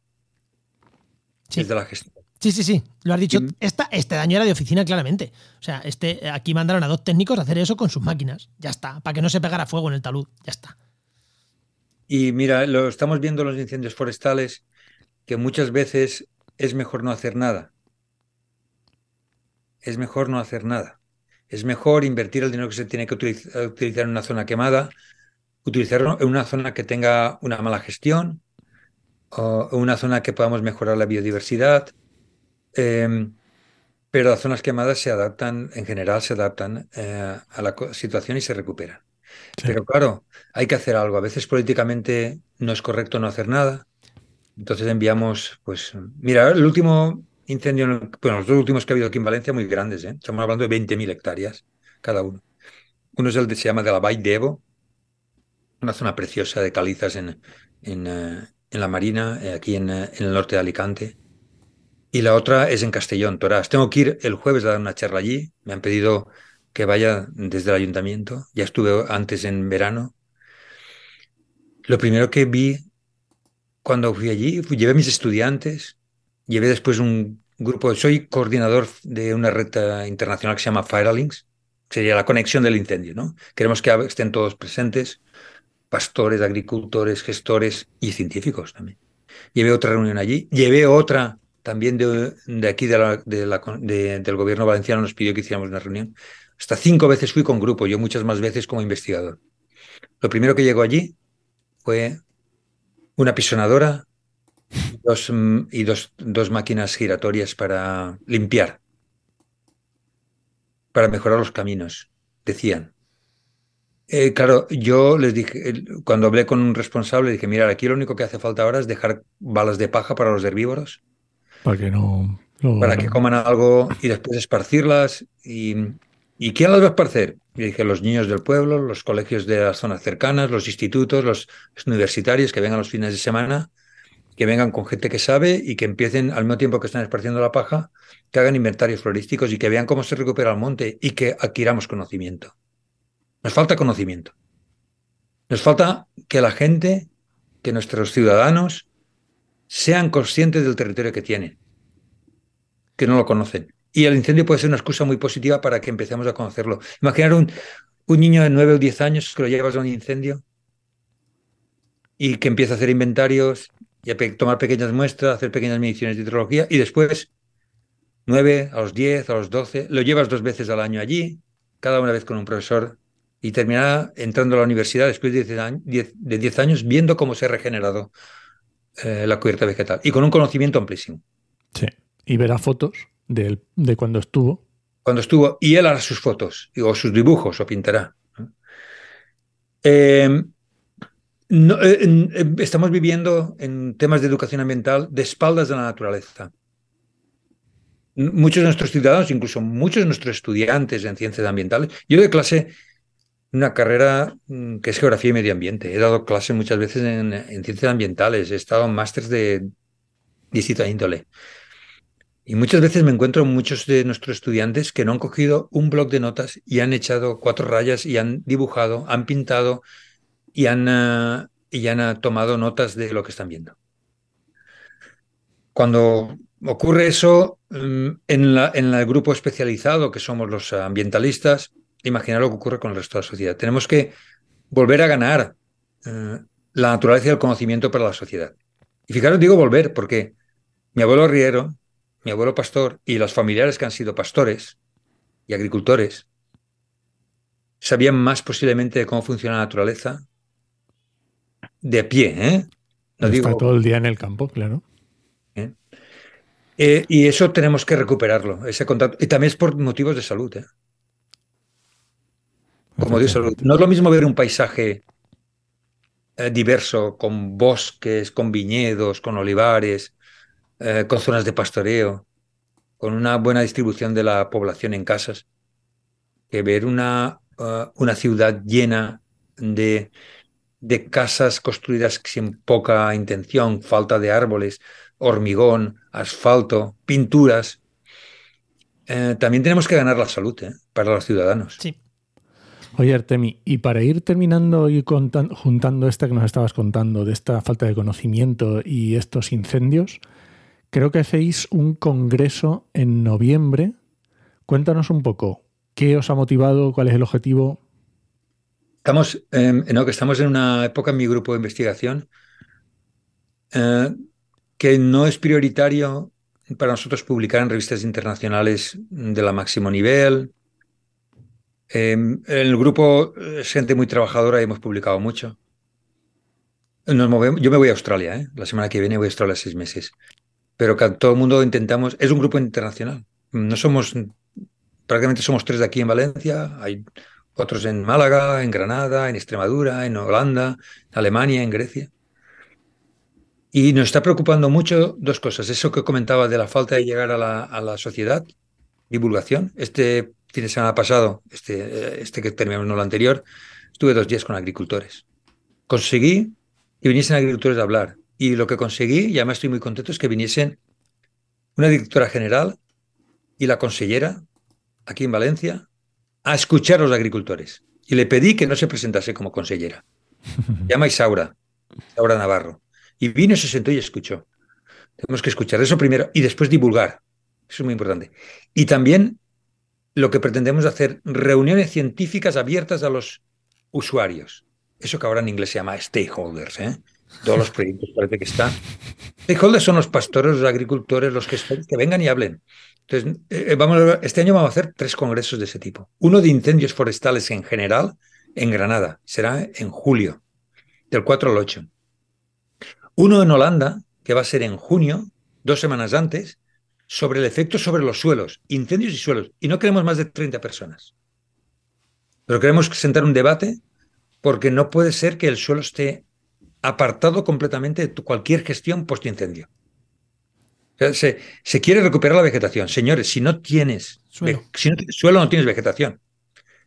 Desde la gestión. Sí, sí, sí. Lo has dicho. este daño era de oficina, claramente. O sea, este, aquí mandaron a dos técnicos a hacer eso con sus máquinas. Ya está. Para que no se pegara fuego en el talud. Ya está. Y mira, lo estamos viendo los incendios forestales que muchas veces es mejor no hacer nada. Es mejor no hacer nada. Es mejor invertir el dinero que se tiene que utilizar en una zona quemada, utilizarlo en una zona que tenga una mala gestión, o una zona que podamos mejorar la biodiversidad. Em, pero las zonas quemadas se adaptan, en general se adaptan eh, a la situación y se recuperan. Pero claro, hay que hacer algo. A veces políticamente no es correcto no hacer nada. Entonces enviamos, pues, mira, el último incendio, bueno, los dos últimos que ha habido aquí en Valencia, muy grandes, ¿eh? estamos hablando de 20.000 hectáreas cada uno. Uno es el que se llama de la Vall de Evo, una zona preciosa de calizas en, en, eh, la Marina, eh, aquí en, en, el norte de Alicante. Y la otra es en Castellón, Torás. Tengo que ir el jueves a dar una charla allí. Me han pedido que vaya desde el ayuntamiento. Ya estuve antes en verano. Lo primero que vi cuando fui allí, llevé mis estudiantes, llevé después un grupo, soy coordinador de una red internacional que se llama Firelinks, sería la conexión del incendio, ¿no? Queremos que estén todos presentes, pastores, agricultores, gestores y científicos también. Llevé otra reunión allí, llevé otra también de, aquí de del gobierno valenciano, nos pidió que hiciéramos una reunión. Hasta cinco veces fui con grupo, yo muchas más veces como investigador. Lo primero que llegó allí fue una pisonadora dos, mm, y dos, dos máquinas giratorias para limpiar, para mejorar los caminos, decían. Eh, claro, yo les dije, cuando hablé con un responsable, dije, mira, aquí lo único que hace falta ahora es dejar balas de paja para los herbívoros. Para que no... Para que coman algo y después esparcirlas. Y, ¿Y quién las va a esparcer? Y dije, los niños del pueblo, los colegios de las zonas cercanas, los institutos, los universitarios que vengan los fines de semana, que vengan con gente que sabe y que empiecen al mismo tiempo que están esparciendo la paja, que hagan inventarios florísticos y que vean cómo se recupera el monte y que adquiramos conocimiento. Nos falta conocimiento. Nos falta que la gente, que nuestros ciudadanos sean conscientes del territorio que tienen, que no lo conocen. Y el incendio puede ser una excusa muy positiva para que empecemos a conocerlo. Imaginar un, un niño de 9 o 10 años que lo llevas a un incendio y que empieza a hacer inventarios y a tomar pequeñas muestras, hacer pequeñas mediciones de hidrología y después 9, a los 10, a los 12, lo llevas dos veces al año allí, cada una vez con un profesor y terminará entrando a la universidad después de 10 años, de 10 años viendo cómo se ha regenerado eh, la cubierta vegetal y con un conocimiento amplísimo. Sí, y verá fotos de, de cuando estuvo. Cuando estuvo, y él hará sus fotos o sus dibujos o pintará. Eh, eh, estamos viviendo en temas de educación ambiental de espaldas de la naturaleza. Muchos de nuestros ciudadanos, incluso muchos de nuestros estudiantes en ciencias ambientales, yo doy clase una carrera mm, que es geografía y medio ambiente. He dado clase muchas veces en, ciencias ambientales, he estado en másteres de distinta índole. Y muchas veces me encuentro muchos de nuestros estudiantes que no han cogido un bloc de notas y han echado cuatro rayas y han dibujado, han pintado y han, eh, y han eh, tomado notas de lo que están viendo. Cuando ocurre eso mm, en, la, en el grupo especializado, que somos los ambientalistas, imaginar lo que ocurre con el resto de la sociedad. Tenemos que volver a ganar eh, la naturaleza y el conocimiento para la sociedad. Y fijaros, digo volver, porque mi abuelo Riero, mi abuelo pastor y los familiares que han sido pastores y agricultores sabían más posiblemente de cómo funciona la naturaleza de pie, ¿eh? No Está todo el día en el campo, claro. ¿Eh? Eh, y eso tenemos que recuperarlo, ese contacto. Y también es por motivos de salud. ¿eh? Como Dios No es lo mismo ver un paisaje eh, diverso, con bosques, con viñedos, con olivares, eh, con zonas de pastoreo, con una buena distribución de la población en casas, que ver una, eh, una ciudad llena de, de casas construidas sin poca intención, falta de árboles, hormigón, asfalto, pinturas. también tenemos que ganar la salud para los ciudadanos. Sí. Oye, Artemi, y para ir terminando y juntando esta que nos estabas contando, de esta falta de conocimiento y estos incendios, creo que hacéis un congreso en noviembre. Cuéntanos un poco, ¿qué os ha motivado? ¿Cuál es el objetivo? Estamos, eh, que estamos en una época en mi grupo de investigación eh, que no es prioritario para nosotros publicar en revistas internacionales de la máximo nivel, em, el grupo es eh, gente muy trabajadora y hemos publicado mucho. Nos movemos, yo me voy a Australia, la semana que viene voy a Australia seis meses. Pero que todo el mundo intentamos, es un grupo internacional. No somos, prácticamente somos tres de aquí en Valencia, hay otros en Málaga, en Granada, en Extremadura, en Holanda, en Alemania, en Grecia. Y nos está preocupando mucho dos cosas. Eso que comentaba de la falta de llegar a la, sociedad, divulgación. Este fin de semana pasado, este, este que terminamos no lo anterior, estuve dos días con agricultores. Conseguí que viniesen agricultores a hablar. Y lo que conseguí, y además estoy muy contento, es que viniesen una directora general y la consellera aquí en Valencia a escuchar a los agricultores. Y le pedí que no se presentase como consellera. llama Isaura, Isaura Navarro. Y vino, se sentó y escuchó. Tenemos que escuchar eso primero y después divulgar. Eso es muy importante. Y también lo que pretendemos hacer, reuniones científicas abiertas a los usuarios. Eso que ahora en inglés se llama stakeholders, ¿eh? Todos los proyectos parece que están. Stakeholders son los pastores, los agricultores, los que, que vengan y hablen. Entonces, eh, este año vamos a hacer tres congresos de ese tipo. Uno de incendios forestales en general en Granada. Será en julio, del 4 al 8. Uno en Holanda, que va a ser en junio, dos semanas antes, sobre el efecto sobre los suelos, incendios y suelos, y no queremos más de 30 personas. Pero queremos sentar un debate porque no puede ser que el suelo esté apartado completamente de cualquier gestión post-incendio. se, se, quiere recuperar la vegetación. Señores, si no tienes suelo. Si no tienes suelo, no tienes vegetación.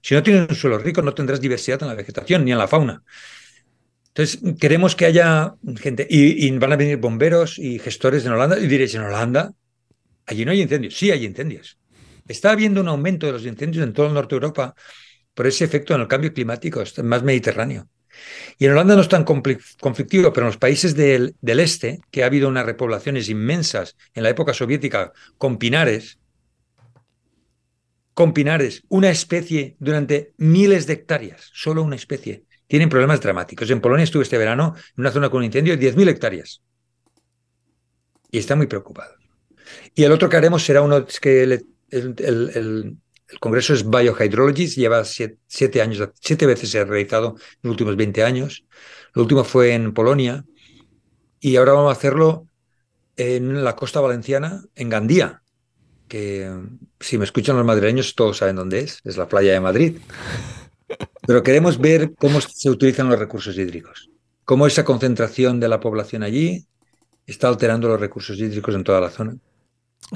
Si no tienes un suelo rico, no tendrás diversidad en la vegetación ni en la fauna. Entonces, queremos que haya gente, y, y van a venir bomberos y gestores en Holanda, y diréis, en Holanda, Allí no hay incendios. Sí hay incendios. Está habiendo un aumento de los incendios en todo el norte de Europa por ese efecto en el cambio climático, más mediterráneo. Y en Holanda no es tan conflictivo, pero en los países del, este, que ha habido unas repoblaciones inmensas en la época soviética con pinares, con pinares, una especie durante miles de hectáreas, solo una especie, tienen problemas dramáticos. En Polonia estuve este verano en una zona con un incendio de 10.000 hectáreas. Y están muy preocupados. Y el otro que haremos será uno que el, congreso es Biohydrology, lleva siete, años, siete veces se ha realizado en los últimos 20 años. Lo último fue en Polonia y ahora vamos a hacerlo en la costa valenciana, en Gandía, que si me escuchan los madrileños todos saben dónde es, es la playa de Madrid. Pero queremos ver cómo se utilizan los recursos hídricos, cómo esa concentración de la población allí está alterando los recursos hídricos en toda la zona.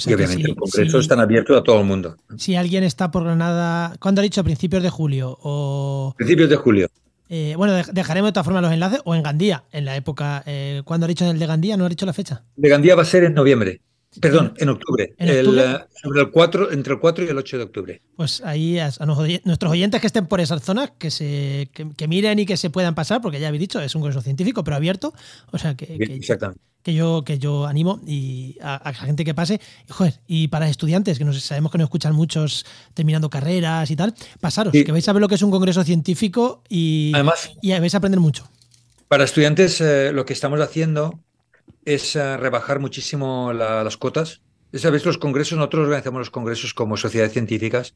Y obviamente el Congreso está abierto a todo el mundo. Si alguien está por Granada, ¿cuándo ha dicho? ¿Principios de julio? O... Principios de julio. Eh, bueno, dejaremos de todas formas los enlaces o en Gandía, en la época. Eh, ¿Cuándo ha dicho en el de Gandía? ¿No ha dicho la fecha? De Gandía va a ser en noviembre. Perdón, en octubre. El, eh, sobre el 4, entre el 4 y el 8 de octubre. Pues ahí a, nuestros oyentes que estén por esas zonas, que se que, miren y que se puedan pasar, porque ya habéis dicho, es un curso científico, pero abierto. O sea que, que, yo, que yo animo y a, la gente que pase. Y, joder, y para estudiantes, que nos, sabemos que nos escuchan muchos terminando carreras y tal, pasaros, que vais a ver lo que es un congreso científico y, Además, y vais a aprender mucho. Para estudiantes, eh, lo que estamos haciendo es eh, rebajar muchísimo las cuotas. Sabéis, los congresos, nosotros organizamos los congresos como sociedades científicas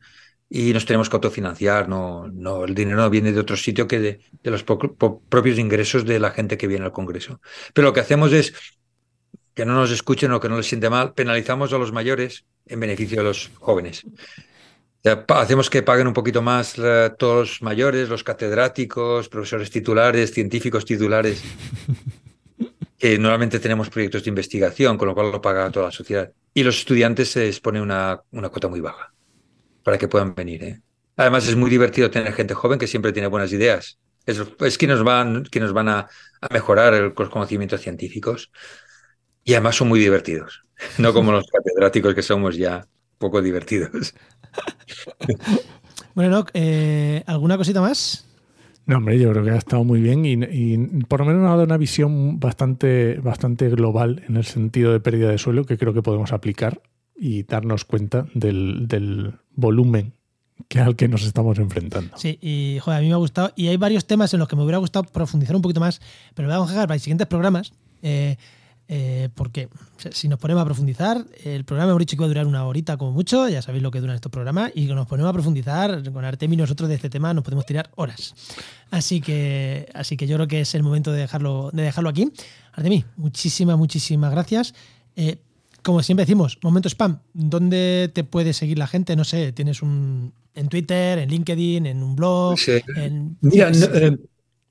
y nos tenemos que autofinanciar, no, no, el dinero no viene de otro sitio que de, los propios ingresos de la gente que viene al congreso. Pero lo que hacemos es que no nos escuchen o que no les siente mal, penalizamos a los mayores en beneficio de los jóvenes. hacemos que paguen un poquito más eh, todos los mayores, los catedráticos, profesores titulares, científicos titulares. que normalmente tenemos proyectos de investigación, con lo cual lo paga toda la sociedad. Y los estudiantes se les pone una, una cuota muy baja para que puedan venir. ¿eh? Además, es muy divertido tener gente joven que siempre tiene buenas ideas. Es, es que nos van, que nos van a, mejorar los conocimientos científicos. Y además son muy divertidos, no como los catedráticos que somos ya poco divertidos. Bueno, eh, ¿alguna cosita más? No, hombre, yo creo que ha estado muy bien y, por lo menos ha dado una visión bastante, bastante global en el sentido de pérdida de suelo que creo que podemos aplicar y darnos cuenta del, volumen que al que nos estamos enfrentando. Sí, y joder, a mí me ha gustado. Y hay varios temas en los que me hubiera gustado profundizar un poquito más, pero lo vamos a dejar para los siguientes programas. Eh, eh, porque si nos ponemos a profundizar, el programa hemos dicho que va a durar una horita como mucho, ya sabéis lo que duran estos programas, y nos ponemos a profundizar con Artemi nosotros de este tema nos podemos tirar horas. Así que, así que yo creo que es el momento de dejarlo, de dejarlo aquí. Artemi, muchísimas, muchísimas gracias. Eh, como siempre decimos, momento spam, ¿dónde te puede seguir la gente? No sé, tienes un en Twitter, en LinkedIn, en un blog. Mira,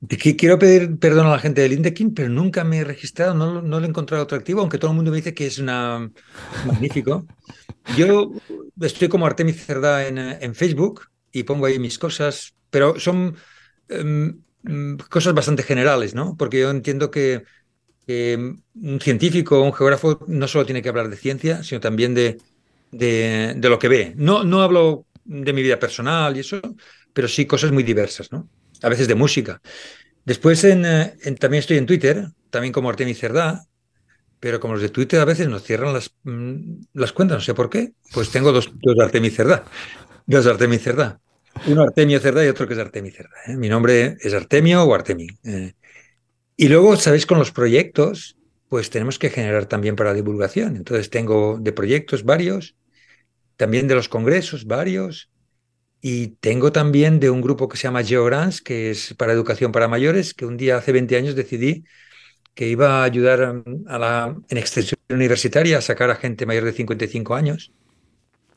Quiero pedir perdón a la gente de LinkedIn, pero nunca me he registrado, no, no lo he encontrado atractivo, aunque todo el mundo me dice que es una magnífico. Yo estoy como Artemis Cerdá en, en Facebook y pongo ahí mis cosas, pero son em, cosas bastante generales, ¿no? Porque yo entiendo que, un científico o un geógrafo no solo tiene que hablar de ciencia, sino también de, de, de lo que ve. No, no hablo de mi vida personal y eso, pero sí cosas muy diversas, ¿no? A veces de música. Después eh, en, también estoy en Twitter, también como Artemis Cerdá, pero como los de Twitter a veces nos cierran las, mm, las cuentas, no sé por qué, pues tengo dos, dos Artemis Cerdá, dos Artemis Cerdá. Uno Artemio Cerdá y otro que es Artemis Cerdá. ¿eh? Mi nombre es Artemio o Artemi. Eh. Y luego, ¿sabéis? Con los proyectos, pues tenemos que generar también para divulgación. Entonces tengo de proyectos varios, también de los congresos varios, y tengo también de un grupo que se llama GeoGrants, que es para educación para mayores, que un día hace 20 años decidí que iba a ayudar a la, en extensión universitaria a sacar a gente mayor de 55 años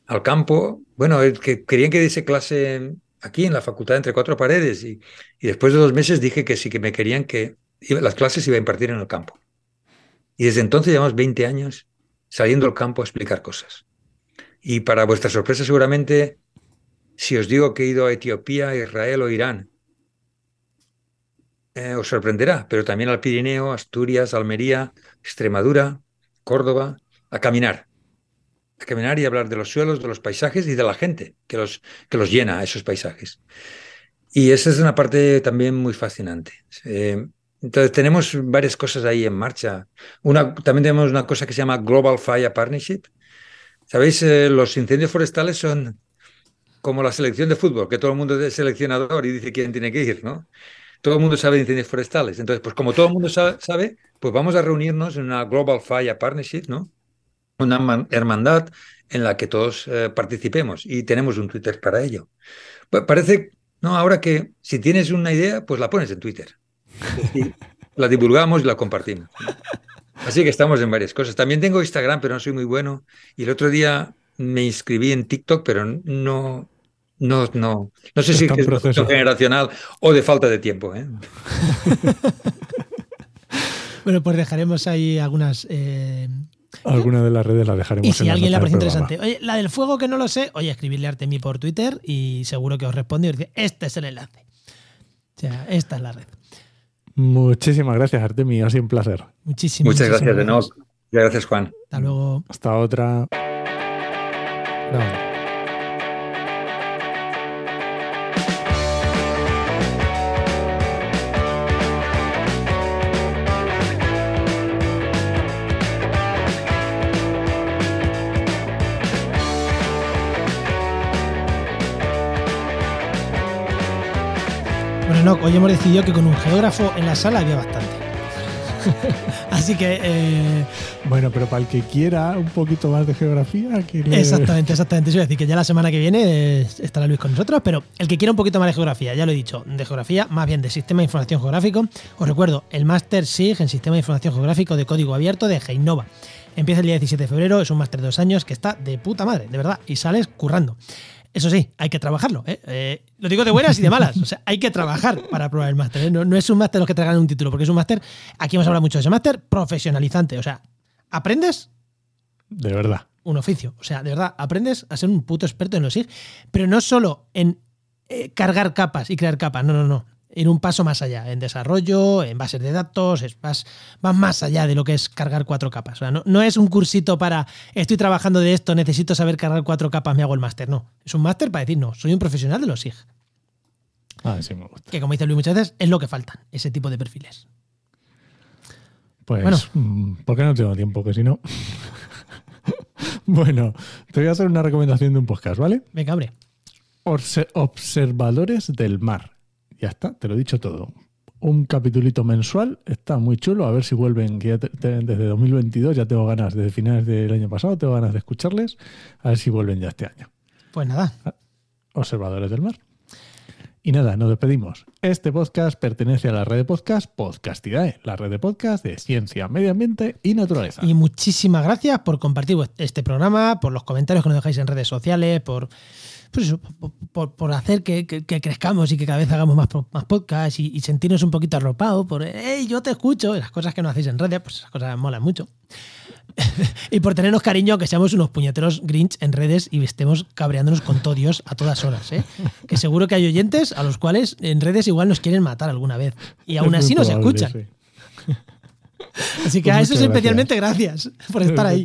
al campo. Bueno, que querían que diese clase aquí en la facultad entre cuatro paredes y, después de dos meses dije que sí, que me querían que las clases iba a impartir en el campo. Y desde entonces llevamos 20 años saliendo al campo a explicar cosas. Y para vuestra sorpresa seguramente si os digo que he ido a Etiopía, Israel o Irán, eh, os sorprenderá, pero también al Pirineo, Asturias, Almería, Extremadura, Córdoba, a caminar. A caminar y hablar de los suelos, de los paisajes y de la gente que los, que los llena a esos paisajes. Y esa es una parte también muy fascinante. Eh, entonces tenemos varias cosas ahí en marcha. Una, también tenemos una cosa que se llama Global Fire Partnership. Sabéis, eh, los incendios forestales son como la selección de fútbol, que todo el mundo es seleccionador y dice quién tiene que ir, ¿no? Todo el mundo sabe de incendios forestales. Entonces, pues como todo el mundo sabe, pues vamos a reunirnos en una Global Fire Partnership, ¿no? Una hermandad en la que todos eh, participemos y tenemos un Twitter para ello. Pues parece, no, ahora que si tienes una idea, pues la pones en Twitter. la divulgamos y la compartimos. Así que estamos en varias cosas. También tengo Instagram, pero no soy muy bueno. Y el otro día me inscribí en TikTok, pero no, no, no, no sé si es un proceso generacional o de falta de tiempo. ¿eh? bueno, pues dejaremos ahí algunas. Eh... Alguna de las redes la dejaremos. Y si alguien la parece interesante, oye, la del fuego que no lo sé, oye, escribirle a Artemi por Twitter y seguro que os responde y os dice, este es el enlace. O sea, esta es la red. Muchísimas gracias, Artemi. Ha sido un placer. Muchísimas, Muchas gracias, de nuevo. Gracias, Juan. Hasta luego. Hasta otra. Bueno, hoy hemos decidido que con un geógrafo en la sala había bastante. Así que. Eh, bueno, pero para el que quiera un poquito más de geografía. Exactamente, exactamente. Eso es decir, que ya la semana que viene estará Luis con nosotros, pero el que quiera un poquito más de geografía, ya lo he dicho, de geografía, más bien de Sistema de Información Geográfico, os recuerdo el Máster SIG en Sistema de Información Geográfico de Código Abierto de Geinova. Empieza el día 17 de febrero, es un máster de dos años que está de puta madre, de verdad, y sales currando. Eso sí, hay que trabajarlo. ¿eh? Eh, lo digo de buenas y de malas. O sea, hay que trabajar para probar el máster. ¿eh? No, es un máster los que traigan un título, porque es un máster, aquí hemos hablado mucho de ese máster, profesionalizante. O sea, aprendes. De verdad. Un oficio. O sea, de verdad, aprendes a ser un puto experto en los SIG, pero no solo en cargar capas y crear capas. No, no, no ir un paso más allá, en desarrollo, en bases de datos, es más, más allá de lo que es cargar cuatro capas. O sea, no, es un cursito para estoy trabajando de esto, necesito saber cargar cuatro capas, me hago el máster. No, es un máster para decir, no, soy un profesional de los SIG. Ah, sí me gusta. Que como dice Luis muchas veces, es lo que faltan, ese tipo de perfiles. Pues, bueno. Mm, ¿por qué no tengo tiempo? Que si no. bueno, te voy a hacer una recomendación de un podcast, ¿vale? Venga, hombre. Observadores del mar. Ya está, te lo he dicho todo. Un capitulito mensual, está muy chulo, a ver si vuelven, que desde 2022 ya tengo ganas, desde finales del año pasado tengo ganas de escucharles, a ver si vuelven ya este año. Pues nada. Ah, observadores del mar. Y nada, nos despedimos. Este podcast pertenece a la red de podcast Podcastidae, la red de podcast de ciencia, medio ambiente y naturaleza. Y muchísimas gracias por compartir este programa, por los comentarios que nos dejáis en redes sociales, por pues eso, por, hacer que, crezcamos y que cada vez hagamos más, más podcasts y, sentirnos un poquito arropados por, hey, yo te escucho, las cosas que nos hacéis en redes, pues esas cosas molan mucho. y por tenernos cariño, que seamos unos puñeteros grinch en redes y estemos cabreándonos con todo Dios a todas horas. ¿eh? Que seguro que hay oyentes a los cuales en redes igual nos quieren matar alguna vez. Y aún así nos escuchan. Así que a pues eso es especialmente gracias por estar ahí.